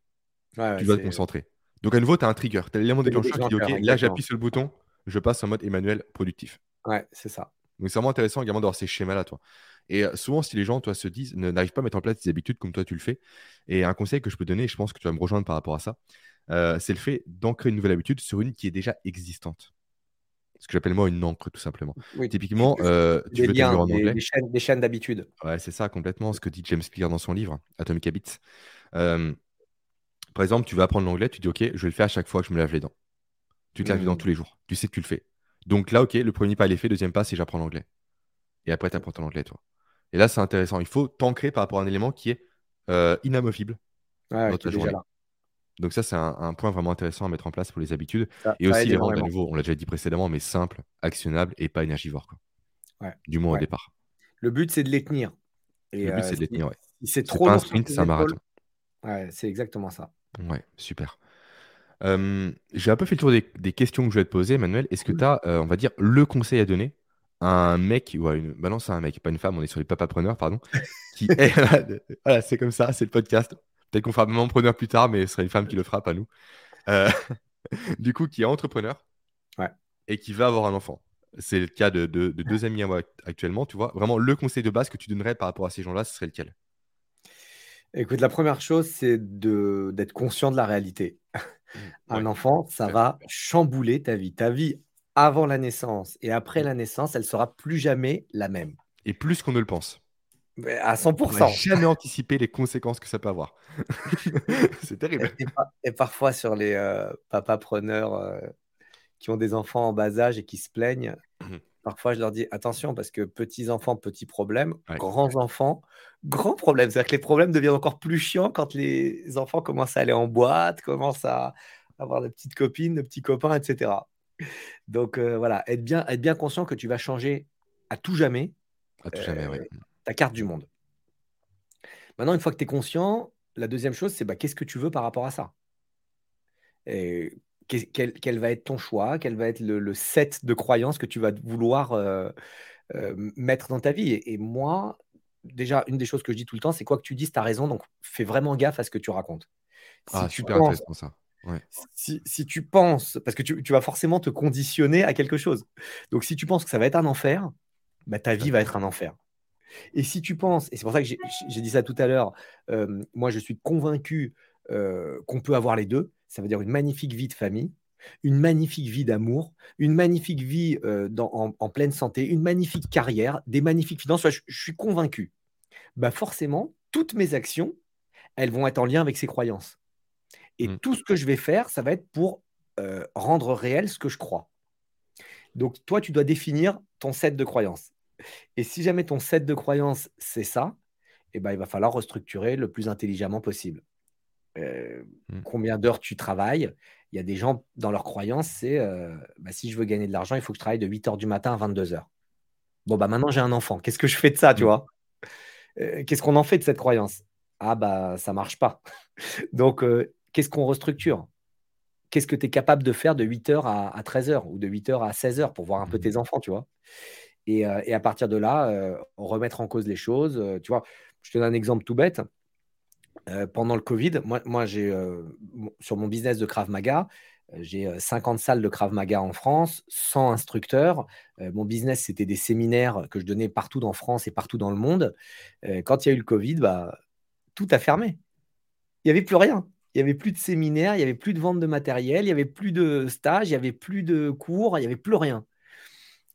[SPEAKER 1] tu vas te concentrer. Donc, à nouveau, tu as un trigger. Tu as l'élément déclencheur qui dit OK, là, j'appuie sur le bouton, je passe en mode Emmanuel productif.
[SPEAKER 2] Ouais, c'est ça.
[SPEAKER 1] Donc, c'est vraiment intéressant également d'avoir ces schémas-là, toi. Et euh, souvent, si les gens, toi, se disent, n'arrivent pas à mettre en place des habitudes comme toi, tu le fais, et un conseil que je peux donner, je pense que tu vas me rejoindre par rapport à ça, euh, c'est le fait d'ancrer une nouvelle habitude sur une qui est déjà existante. Ce que j'appelle moi une encre, tout simplement. Typiquement, euh, tu veux
[SPEAKER 2] liens, en anglais. Des chaînes, d'habitude.
[SPEAKER 1] Ouais, c'est ça, complètement. Ce que dit James Clear dans son livre, Atomic Habits. Euh, par exemple, tu veux apprendre l'anglais, tu dis OK, je vais le faire à chaque fois que je me lave les dents. Tu te laves les dents mmh. tous les jours. Tu sais que tu le fais. Donc là, OK, le premier pas est fait, deuxième pas, c'est j'apprends l'anglais. Et après, tu apprends ton anglais, toi. Et là, c'est intéressant. Il faut t'ancrer par rapport à un élément qui est inamovible
[SPEAKER 2] ouais, Là.
[SPEAKER 1] Donc ça, c'est un, point vraiment intéressant à mettre en place pour les habitudes. et aussi les rendre à nouveau, on l'a déjà dit précédemment, mais simple, actionnable et pas énergivore. Du moins au départ.
[SPEAKER 2] Le but, c'est de les tenir.
[SPEAKER 1] le but, c'est de les tenir, ouais.
[SPEAKER 2] c'est trop pas
[SPEAKER 1] un sprint, c'est un marathon.
[SPEAKER 2] Ouais, c'est exactement ça.
[SPEAKER 1] Ouais, super. J'ai un peu fait le tour des, questions que je vais te poser, Manuel. Est-ce que tu as, euh, on va dire, le conseil à donner à un mec, ou à une. Bah non, c'est un mec, pas une femme, on est sur les papapreneurs, pardon. qui est... voilà, c'est comme ça, c'est le podcast. Peut-être qu'on fera même preneur plus tard, mais ce sera une femme qui le fera, pas nous. Euh, du coup, qui est entrepreneur et qui va avoir un enfant. C'est le cas de, deux amis à moi actuellement. Tu vois, vraiment, le conseil de base que tu donnerais par rapport à ces gens-là, ce serait lequel?
[SPEAKER 2] Écoute, la première chose, c'est d'être conscient de la réalité. Mmh, un enfant, ça va chambouler ta vie. Ta vie avant la naissance et après la naissance, elle sera plus jamais la même.
[SPEAKER 1] Et plus qu'on ne le pense
[SPEAKER 2] à 100%.
[SPEAKER 1] jamais anticipé les conséquences que ça peut avoir. c'est terrible.
[SPEAKER 2] Et, parfois sur les euh, papas preneurs euh, qui ont des enfants en bas âge et qui se plaignent, mmh parfois je leur dis attention parce que petits enfants, petits problèmes, grands enfants, grands problèmes. C'est-à-dire que les problèmes deviennent encore plus chiants quand les enfants commencent à aller en boîte, commencent à avoir de petites copines, de petits copains, etc. Donc euh, voilà, être bien, être bien conscient que tu vas changer à tout jamais.
[SPEAKER 1] À tout jamais, oui
[SPEAKER 2] ta carte du monde. Maintenant, une fois que tu es conscient, la deuxième chose, c'est bah, qu'est-ce que tu veux par rapport à ça? Et quel, va être ton choix? Quel va être le, set de croyances que tu vas vouloir euh, euh, mettre dans ta vie? Et, moi, déjà, une des choses que je dis tout le temps, c'est quoi que tu dises, tu as raison, donc fais vraiment gaffe à ce que tu racontes.
[SPEAKER 1] ah, super intéressant ça.
[SPEAKER 2] Si, tu penses, parce que tu, vas forcément te conditionner à quelque chose. Donc, si tu penses que ça va être un enfer, bah, ta vie va être un enfer. Et si tu penses, et c'est pour ça que j'ai dit ça tout à l'heure, euh, moi je suis convaincu euh, qu'on peut avoir les deux. Ça veut dire une magnifique vie de famille, une magnifique vie d'amour, une magnifique vie euh, en, pleine santé, une magnifique carrière, des magnifiques finances. Je, suis convaincu. Bah forcément, toutes mes actions, elles vont être en lien avec ces croyances. Et mmh. tout ce que je vais faire, ça va être pour rendre réel ce que je crois. Donc toi, tu dois définir ton set de croyances. Et si jamais ton set de croyances, c'est ça, eh ben, il va falloir restructurer le plus intelligemment possible. Euh,
[SPEAKER 1] Mmh.
[SPEAKER 2] combien d'heures tu travailles? Il y a des gens, dans leurs croyances, c'est euh, bah, si je veux gagner de l'argent, il faut que je travaille de 8 heures du matin à 22 heures. Bon, bah maintenant j'ai un enfant. Qu'est-ce que je fais de ça, tu
[SPEAKER 1] Mmh.
[SPEAKER 2] vois? Euh, Qu'est-ce qu'on en fait de cette croyance? Ah, bah ça marche pas. Donc, qu'est-ce qu'on restructure? Qu'est-ce que tu es capable de faire de 8 heures à, à 13 heures ou de 8 heures à 16 heures pour voir un peu
[SPEAKER 1] Mmh.
[SPEAKER 2] tes enfants, tu vois? Et, euh, et à partir de là, euh, remettre en cause les choses. euh, tu vois, je te donne un exemple tout bête. Pendant le Covid, moi, j'ai sur mon business de Krav Maga, j'ai euh, 50 salles de Krav Maga en France, 100 instructeurs. Mon business, c'était des séminaires que je donnais partout dans France et partout dans le monde. Quand il y a eu le Covid, bah, tout a fermé. Il n'y avait plus rien. Il n'y avait plus de séminaires, il n'y avait plus de vente de matériel, il n'y avait plus de stages, il n'y avait plus de cours, il n'y avait plus rien.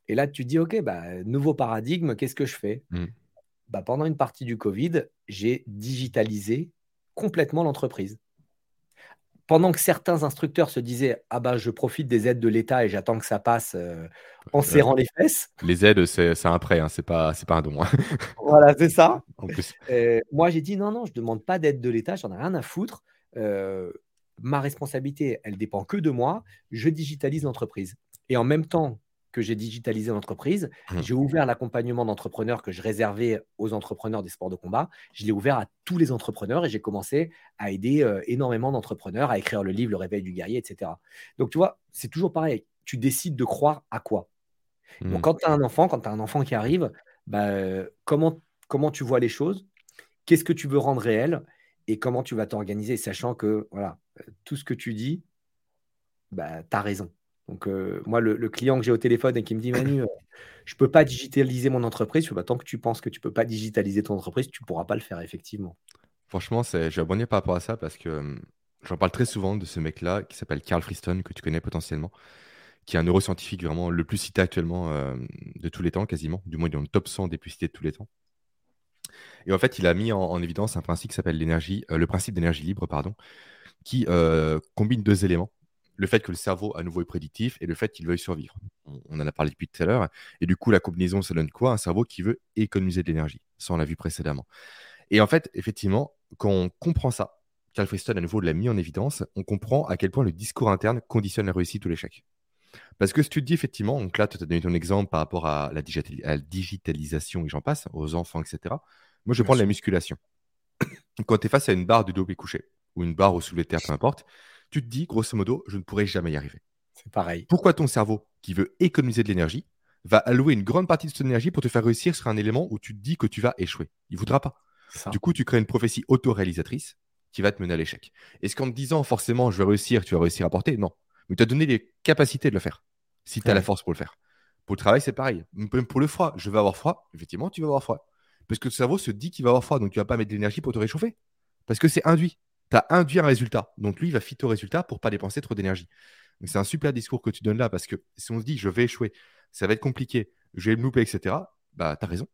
[SPEAKER 2] Et là, tu te dis, OK, bah, nouveau paradigme, qu'est-ce que je fais?
[SPEAKER 1] Mmh.
[SPEAKER 2] bah, Pendant une partie du Covid, j'ai digitalisé complètement l'entreprise. Pendant que certains instructeurs se disaient, ah bah, je profite des aides de l'État et j'attends que ça passe euh, en serrant les fesses.
[SPEAKER 1] les aides, c'est un prêt, hein, c'est pas, pas un don. hein.
[SPEAKER 2] Voilà, c'est ça.
[SPEAKER 1] en plus.
[SPEAKER 2] Euh, moi, j'ai dit non, non, je ne demande pas d'aide de l'État, j'en ai rien à foutre. Euh, ma responsabilité, elle dépend que de moi. Je digitalise l'entreprise. Et en même temps que j'ai digitalisé l'entreprise,
[SPEAKER 1] Mmh.
[SPEAKER 2] j'ai ouvert l'accompagnement d'entrepreneurs que je réservais aux entrepreneurs des sports de combat. Je l'ai ouvert à tous les entrepreneurs et j'ai commencé à aider euh, énormément d'entrepreneurs à écrire le livre Le réveil du guerrier, etc. Donc, tu vois, c'est toujours pareil. Tu décides de croire à quoi?
[SPEAKER 1] Mmh.
[SPEAKER 2] Donc, quand tu as un enfant, quand tu as un enfant qui arrive, bah, comment, comment tu vois les choses? Qu'est-ce que tu veux rendre réel? Et comment tu vas t'organiser, sachant que voilà, tout ce que tu dis, bah, tu as raison. Donc, euh, moi, le, client que j'ai au téléphone et qui me dit Manu, euh, je ne peux pas digitaliser mon entreprise, bah, tant que tu penses que tu ne peux pas digitaliser ton entreprise, tu ne pourras pas le faire, effectivement.
[SPEAKER 1] Franchement, je vais par rapport à ça parce que hum, j'en parle très souvent de ce mec-là qui s'appelle Carl Friston, que tu connais potentiellement, qui est un neuroscientifique vraiment le plus cité actuellement euh, de tous les temps, quasiment. Du moins, dans le top 100 des plus cités de tous les temps. Et en fait, il a mis en, en évidence un principe qui s'appelle l'énergie, euh, le principe d'énergie libre, pardon, qui combine deux éléments. Le fait que le cerveau, à nouveau, est prédictif et le fait qu'il veuille survivre. On, on en a parlé depuis tout à l'heure. Et du coup, la combinaison, ça donne quoi? Un cerveau qui veut économiser de l'énergie. Ça, on l'a vu précédemment. Et en fait, effectivement, quand on comprend ça, Carl Friston, à nouveau, l'a mis en évidence, on comprend à quel point le discours interne conditionne la réussite ou l'échec. Parce que si tu te dis effectivement, donc là, tu as donné ton exemple par rapport à la, digitali- à la digitalisation et j'en passe, aux enfants, etc. Moi, je prends de la musculation. Quand tu es face à une barre de dos couché ou une barre au soulevé de terre, peu importe, tu te dis, grosso modo, je ne pourrai jamais y arriver.
[SPEAKER 2] C'est pareil.
[SPEAKER 1] Pourquoi ton cerveau, qui veut économiser de l'énergie, va allouer une grande partie de son énergie pour te faire réussir sur un élément où tu te dis que tu vas échouer? Il ne voudra pas.
[SPEAKER 2] Ça.
[SPEAKER 1] Du coup, tu crées une prophétie autoréalisatrice qui va te mener à l'échec. Est-ce qu'en te disant forcément je vais réussir, tu vas réussir à porter? Non. Mais tu as donné les capacités de le faire, si tu as
[SPEAKER 2] Ouais.
[SPEAKER 1] la force pour le faire. Pour le travail, c'est pareil. Même pour le froid, je vais avoir froid. Effectivement, tu vas avoir froid. Parce que le cerveau se dit qu'il va avoir froid, donc tu vas pas mettre de l'énergie pour te réchauffer. Parce que c'est induit. Tu as induit un résultat. Donc lui, il va fitter au résultat pour pas dépenser trop d'énergie. Donc c'est un super discours que tu donnes là, parce que si on se dit je vais échouer, ça va être compliqué, je vais me louper, etc., bah tu as raison.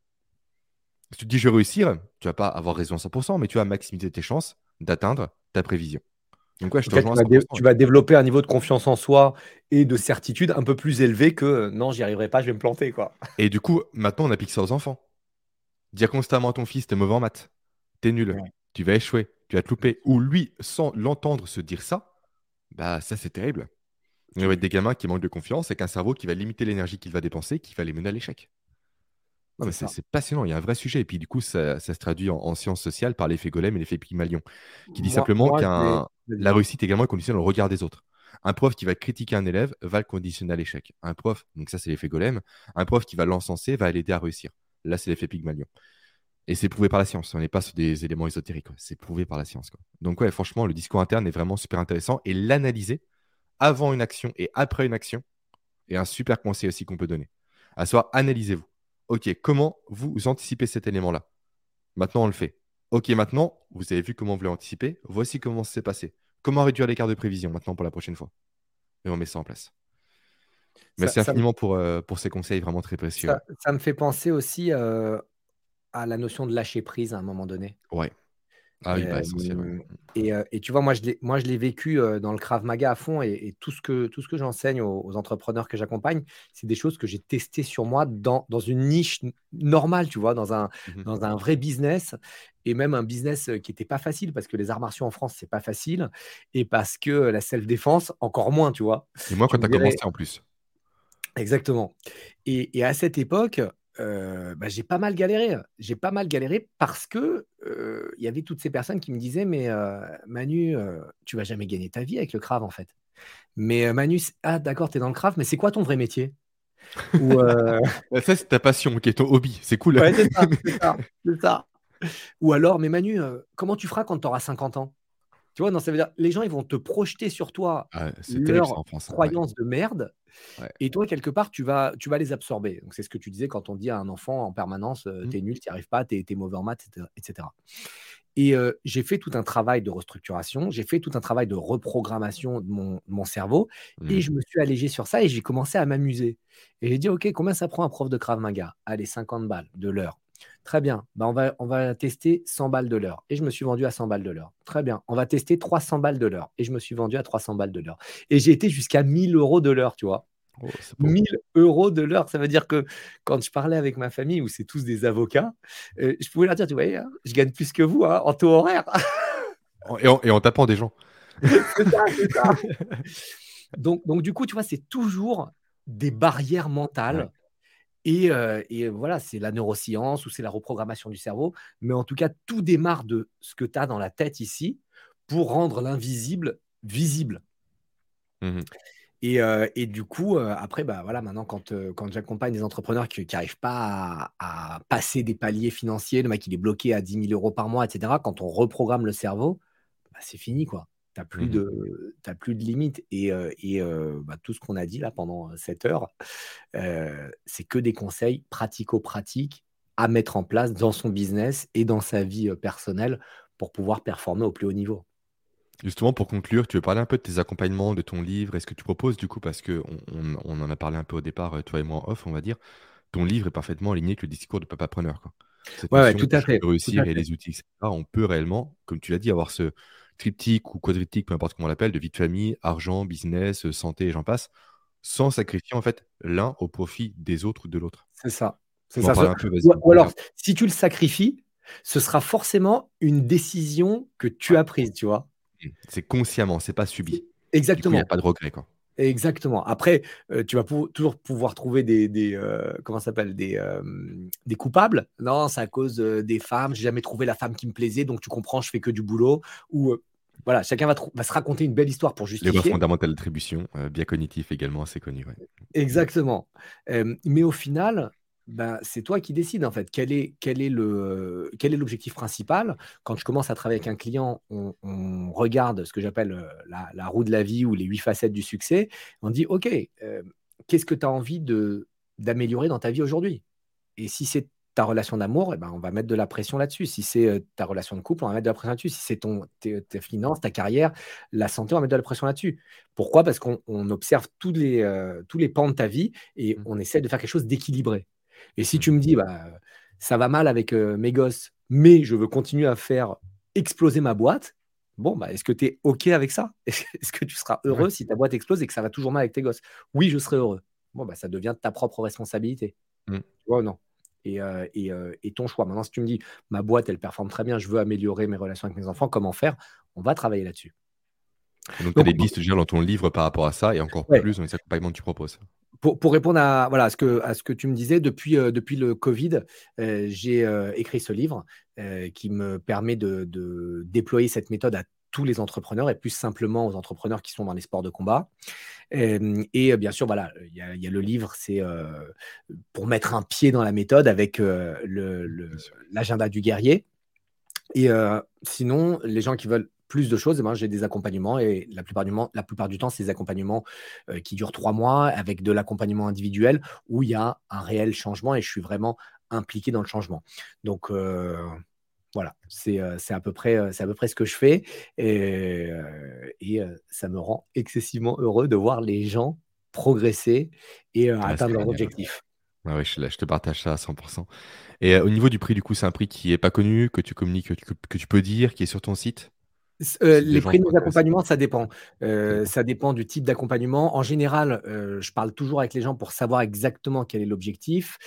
[SPEAKER 1] Si tu te dis je vais réussir, tu vas pas avoir raison à 100%, mais tu vas maximiser tes chances d'atteindre ta prévision. Donc ouais, je
[SPEAKER 2] En
[SPEAKER 1] te
[SPEAKER 2] cas,
[SPEAKER 1] rejoins
[SPEAKER 2] tu vas, dé-
[SPEAKER 1] 100%.
[SPEAKER 2] tu vas développer un niveau de confiance en soi et de certitude un peu plus élevé que euh, non, j'y arriverai pas, je vais me planter. Quoi.
[SPEAKER 1] Et du coup, maintenant, on applique ça aux enfants. Dire constamment à ton fils, t'es mauvais en maths, t'es nul,
[SPEAKER 2] Ouais.
[SPEAKER 1] tu vas échouer, tu vas te louper, ou lui, sans l'entendre se dire ça, bah ça c'est terrible. Il va être des gamins qui manquent de confiance et qu'un cerveau qui va limiter l'énergie qu'il va dépenser, qui va les mener à l'échec. Non, mais
[SPEAKER 2] C'est
[SPEAKER 1] passionnant, il y a un vrai sujet. Et puis du coup, ça, ça se traduit en, en sciences sociales par l'effet Golem et l'effet Pygmalion, qui dit
[SPEAKER 2] Moi-
[SPEAKER 1] simplement
[SPEAKER 2] vais-
[SPEAKER 1] la réussite également est conditionnée au regard des autres. Un prof qui va critiquer un élève va le conditionner à l'échec. Un prof, donc ça c'est l'effet golem, un prof qui va l'encenser va l'aider à réussir. Là c'est l'effet Pygmalion. Et c'est prouvé par la science. On n'est pas sur des éléments ésotériques. C'est prouvé par la science. quoi. Donc ouais, franchement, le discours interne est vraiment super intéressant. Et l'analyser avant une action et après une action est un super conseil aussi qu'on peut donner. À savoir, analysez-vous. Ok, comment vous anticipez cet élément-là? Maintenant, on le fait. Ok, maintenant, vous avez vu comment vous l'avez anticipé. Voici comment ça s'est passé. Comment réduire l'écart de prévision maintenant pour la prochaine fois? Et on met ça en place. Merci
[SPEAKER 2] ça
[SPEAKER 1] infiniment pour, euh, pour ces conseils vraiment très précieux.
[SPEAKER 2] Ça, ça me fait penser aussi euh, à la notion de lâcher prise à un moment donné.
[SPEAKER 1] Ouais. Ah oui, bah, essentiel, ouais. Mmh.
[SPEAKER 2] et, et, tu vois, moi, je l'ai vécu dans le Krav Maga à fond et, tout ce que, tout ce que j'enseigne aux, entrepreneurs que j'accompagne, c'est des choses que j'ai testées sur moi dans, dans une niche normale, tu vois, dans un,
[SPEAKER 1] Mmh
[SPEAKER 2] dans un vrai business et même un business qui n'était pas facile parce que les arts martiaux en France, c'est pas facile et parce que la self-défense, encore moins, tu vois.
[SPEAKER 1] Et moi, quand tu as
[SPEAKER 2] dirais,
[SPEAKER 1] commencé en plus.
[SPEAKER 2] exactement. Et, et à cette époque, euh, bah, j'ai pas mal galéré. J'ai pas mal galéré parce que euh, il y avait toutes ces personnes qui me disaient Mais euh, Manu, tu vas jamais gagner ta vie avec le Crave en fait. Mais Manu, ah d'accord, tu es dans le Crave, mais c'est quoi ton vrai métier? Ou
[SPEAKER 1] Bah, ça, c'est ta passion, qui est ton hobby. C'est cool.
[SPEAKER 2] ouais, c'est ça, c'est ça, c'est ça. Ou alors, mais Manu, comment tu feras quand tu auras 50 ans? Tu vois, non, ça veut dire les gens ils vont te projeter sur toi
[SPEAKER 1] Ah, en France. hein, Ouais.
[SPEAKER 2] de merde
[SPEAKER 1] Ouais.
[SPEAKER 2] et toi, quelque part, tu vas, tu vas les absorber. Donc, c'est ce que tu disais quand on dit à un enfant en permanence, euh,
[SPEAKER 1] Mmh.
[SPEAKER 2] t'es nul, t'y arrives pas, t'es, t'es mauvais en maths, etc. Et euh, j'ai fait tout un travail de restructuration, j'ai fait tout un travail de reprogrammation de mon, de mon cerveau, et
[SPEAKER 1] Mmh.
[SPEAKER 2] je me suis allégé sur ça et j'ai commencé à m'amuser. Et j'ai dit, OK, combien ça prend un prof de Krav Maga Allez, 50 balles de l'heure. Très bien, bah, on, va, on va tester 100 balles de l'heure. Et je me suis vendu à 100 balles de l'heure. Très bien, on va tester 300 balles de l'heure. Et je me suis vendu à 300 balles de l'heure. Et j'ai été jusqu'à 1000 euros de l'heure, tu vois.
[SPEAKER 1] Oh, c'est beau.
[SPEAKER 2] 1000 euros de l'heure. Ça veut dire que quand je parlais avec ma famille, où c'est tous des avocats, euh, je pouvais leur dire, tu voyez, hein, je gagne plus que vous hein, en taux horaire.
[SPEAKER 1] Et en, et en tapant des gens.
[SPEAKER 2] c'est ça, c'est ça. Donc, donc, du coup, tu vois, c'est toujours des barrières
[SPEAKER 1] Ouais.
[SPEAKER 2] Et, euh, et voilà, c'est la neuroscience ou c'est la reprogrammation du cerveau. Mais en tout cas, tout démarre de ce que tu as dans la tête ici pour rendre l'invisible visible. Et, euh, et du coup, euh, après, bah, voilà, maintenant, quand, euh, quand j'accompagne des entrepreneurs qui n'arrivent pas à, à passer des paliers financiers, le mec il est bloqué à 10 000 euros par mois, etc., quand on reprogramme le cerveau, bah, c'est fini, quoi. Tu n'as plus,
[SPEAKER 1] Mhm.
[SPEAKER 2] de- t'as plus de limites. Et, euh, et euh, bah, tout ce qu'on a dit là pendant cette heure, euh, c'est que des conseils pratico-pratiques à mettre en place dans son business et dans sa vie personnelle pour pouvoir performer au plus haut niveau.
[SPEAKER 1] Justement, pour conclure, tu veux parler un peu de tes accompagnements, de ton livre et ce que tu proposes du coup, parce que on, on- en a parlé un peu au départ, toi et moi en off, on va dire. Ton livre est parfaitement aligné avec le discours de Papa Preneur, quoi. Cette
[SPEAKER 2] Ouais, tout à fait, tout
[SPEAKER 1] réussir et les outils, etc. On peut réellement, comme tu l'as dit, avoir ce triptyque ou quadriptyque, peu importe comment on l'appelle, de vie de famille, argent, business, euh, santé et j'en passe, sans sacrifier en fait l'un au profit des autres ou de l'autre.
[SPEAKER 2] C'est ça. C'est ça.
[SPEAKER 1] peu.
[SPEAKER 2] Ou, ou alors, si tu le sacrifies, ce sera forcément une décision que tu as prise, tu vois.
[SPEAKER 1] C'est consciemment, c'est pas subi. Coup, il n'y a
[SPEAKER 2] Exactement.
[SPEAKER 1] pas de regret, quoi.
[SPEAKER 2] Exactement. Après, euh, tu vas pou- toujours pouvoir trouver des, des euh, comment s'appelle, des, euh, des coupables. Non, c'est à cause des femmes. J'ai jamais trouvé la femme qui me plaisait, donc tu comprends, je fais que du boulot. Ou voilà, chacun va, se raconter une belle histoire pour
[SPEAKER 1] Les lois
[SPEAKER 2] justifier.
[SPEAKER 1] fondamentales d'attribution, biais cognitif également assez connu. Ouais.
[SPEAKER 2] Exactement. Mais au final, ben, c'est toi qui décides en fait. Quel est, quel est le, quel est l'objectif principal? Quand je commence à travailler avec un client, on, on regarde ce que j'appelle euh, la, la roue de la vie ou les huit facettes du succès. On dit, OK, euh, qu'est-ce que tu as envie de, d'améliorer dans ta vie aujourd'hui? Et si c'est ta relation d'amour, eh ben, on va mettre de la pression là-dessus. Si c'est euh, ta relation de couple, on va mettre de la pression là-dessus. Si c'est ton, tes, tes finances, ta carrière, la santé, on va mettre de la pression là-dessus. Pourquoi? Parce qu'on on observe tous les, euh, tous les pans de ta vie et
[SPEAKER 1] Mm.
[SPEAKER 2] on essaie de faire quelque chose d'équilibré. Et si
[SPEAKER 1] Mm.
[SPEAKER 2] tu me dis, bah, ça va mal avec euh, mes gosses, mais je veux continuer à faire exploser ma boîte, bon, bah, est-ce que tu es OK avec ça? Est-ce que tu seras
[SPEAKER 1] Ouais.
[SPEAKER 2] heureux si ta boîte explose et que ça va toujours mal avec tes gosses? Oui, je serai heureux. Bon, bah, ça devient ta propre responsabilité.
[SPEAKER 1] Mm.
[SPEAKER 2] Tu vois ou non? Et, euh, et, euh, et ton choix. Maintenant, si tu me dis, ma boîte, elle performe très bien, je veux améliorer mes relations avec mes enfants, comment faire? On va travailler là-dessus.
[SPEAKER 1] Donc, tu as des veux dire, dans ton livre par rapport à ça et encore
[SPEAKER 2] ouais.
[SPEAKER 1] plus dans les accompagnements que tu proposes.
[SPEAKER 2] Pour, pour répondre à, voilà, à, ce que, à ce que tu me disais, depuis, euh, depuis le Covid, euh, j'ai euh, écrit ce livre qui me permet de, de déployer cette méthode à tous les entrepreneurs et plus simplement aux entrepreneurs qui sont dans les sports de combat. Et bien sûr, voilà, il y, a, il y a le livre, c'est pour mettre un pied dans la méthode avec le- le- l'agenda du guerrier. Et sinon, les gens qui veulent plus de choses, ben, j'ai des accompagnements et la plupart du, la plupart du temps, c'est des accompagnements euh, qui durent trois mois avec de l'accompagnement individuel où il y a un réel changement et je suis vraiment impliqué dans le changement. Donc euh, voilà, c'est euh, c'est à, peu près, c'est à peu près ce que je fais et, et ça me rend excessivement heureux de voir les gens progresser et
[SPEAKER 1] Ah,
[SPEAKER 2] atteindre leurs objectifs.
[SPEAKER 1] Ah ouais, je, là, je te partage ça à 100%. Et euh, au niveau du prix, du coup, c'est un prix qui est pas connu, que tu communiques, que tu, que tu peux dire, qui est sur ton site?
[SPEAKER 2] Euh, les prix de
[SPEAKER 1] intéressés.
[SPEAKER 2] accompagnements, ça dépend.
[SPEAKER 1] Ça
[SPEAKER 2] Heu,
[SPEAKER 1] dépend.
[SPEAKER 2] ça dépend du type d'accompagnement. En général, heu, je parle toujours avec les gens pour savoir exactement quel est l'objectif,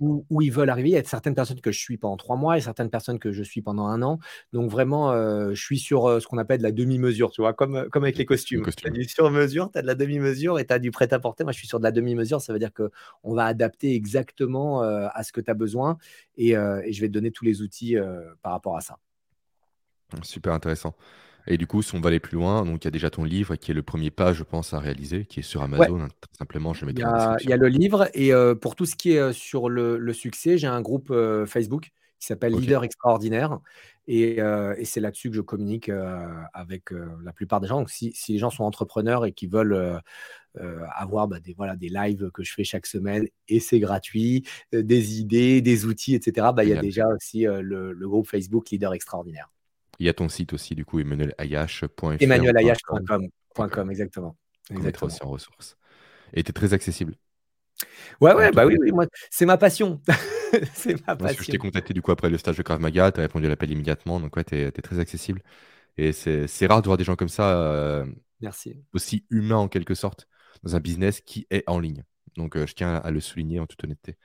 [SPEAKER 2] où où ils veulent arriver. Il y a certaines personnes que je suis pendant 3 mois et certaines personnes que je suis pendant un an. Donc vraiment, je suis sur, ce qu'on appelle la demi-mesure, tu vois? Comme, avec les
[SPEAKER 1] Le
[SPEAKER 2] costumes. Tu as
[SPEAKER 1] costume.
[SPEAKER 2] du sur-mesure, tu as de la demi-mesure et tu as du prêt-à-porter. Moi, je suis sur de la demi-mesure. Ça veut dire qu'on va adapter exactement, à ce que tu as besoin et je vais te donner tous les outils, par rapport à ça.
[SPEAKER 1] Super intéressant. Et du coup, si on va aller plus loin, donc il y a déjà ton livre qui est le premier pas, je pense, à réaliser, qui est sur. Amazon, hein, très simplement, je le
[SPEAKER 2] Il y
[SPEAKER 1] mettrai
[SPEAKER 2] a il y a le livre et heu, pour tout ce qui est, heu, sur le le succès, j'ai un groupe, heu, Facebook qui s'appelle. Leader Extraordinaire et c'est là-dessus que je communique, avec, la plupart des gens. Donc si si les gens sont entrepreneurs et qui veulent, avoir, bah, des voilà, des lives que je fais chaque semaine et c'est gratuit, des idées, des outils et cetera, bah, il y a déjà aussi, le groupe Facebook Leader Extraordinaire.
[SPEAKER 1] Il y a ton site aussi, du coup, emmanuelayache.fr
[SPEAKER 2] emmanuelayache.com,
[SPEAKER 1] .com,
[SPEAKER 2] .com, exactement, exactement.
[SPEAKER 1] aussi en ressources. Et tu es très accessible.
[SPEAKER 2] Ouais, ouais, bah, oui, oui, moi, c'est ma passion. C'est ma
[SPEAKER 1] que je t'ai
[SPEAKER 2] passion.
[SPEAKER 1] contacté du coup après le stage de Krav Maga, tu as répondu à l'appel immédiatement, donc ouais, tu es, très accessible. Et c'est c'est rare de voir des gens comme ça, euh,
[SPEAKER 2] Merci.
[SPEAKER 1] aussi humains en quelque sorte, dans un business qui est en ligne. Donc euh, je tiens à le souligner en toute honnêteté.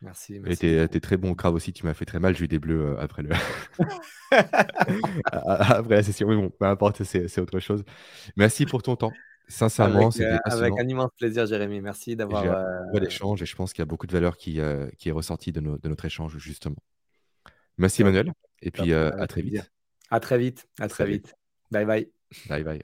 [SPEAKER 2] Merci,
[SPEAKER 1] Et
[SPEAKER 2] merci
[SPEAKER 1] tu es,
[SPEAKER 2] beaucoup.
[SPEAKER 1] très bon au Krav aussi, tu m'as fait très mal, j'ai eu des bleus euh, après, le... après la session, mais bon, peu importe, c'est autre chose. Merci pour ton temps.
[SPEAKER 2] Avec,
[SPEAKER 1] Sincèrement, c'était
[SPEAKER 2] avec
[SPEAKER 1] passionnant.
[SPEAKER 2] un immense plaisir, Jérémy. Merci d'avoir, heu
[SPEAKER 1] l'échange et je pense qu'il y a beaucoup de valeur qui, euh, qui est ressortie de, notre échange, justement. Merci Emmanuel, et puis euh, à
[SPEAKER 2] avec
[SPEAKER 1] très vite.
[SPEAKER 2] À très vite, à très vite. Bye bye.
[SPEAKER 1] Bye bye.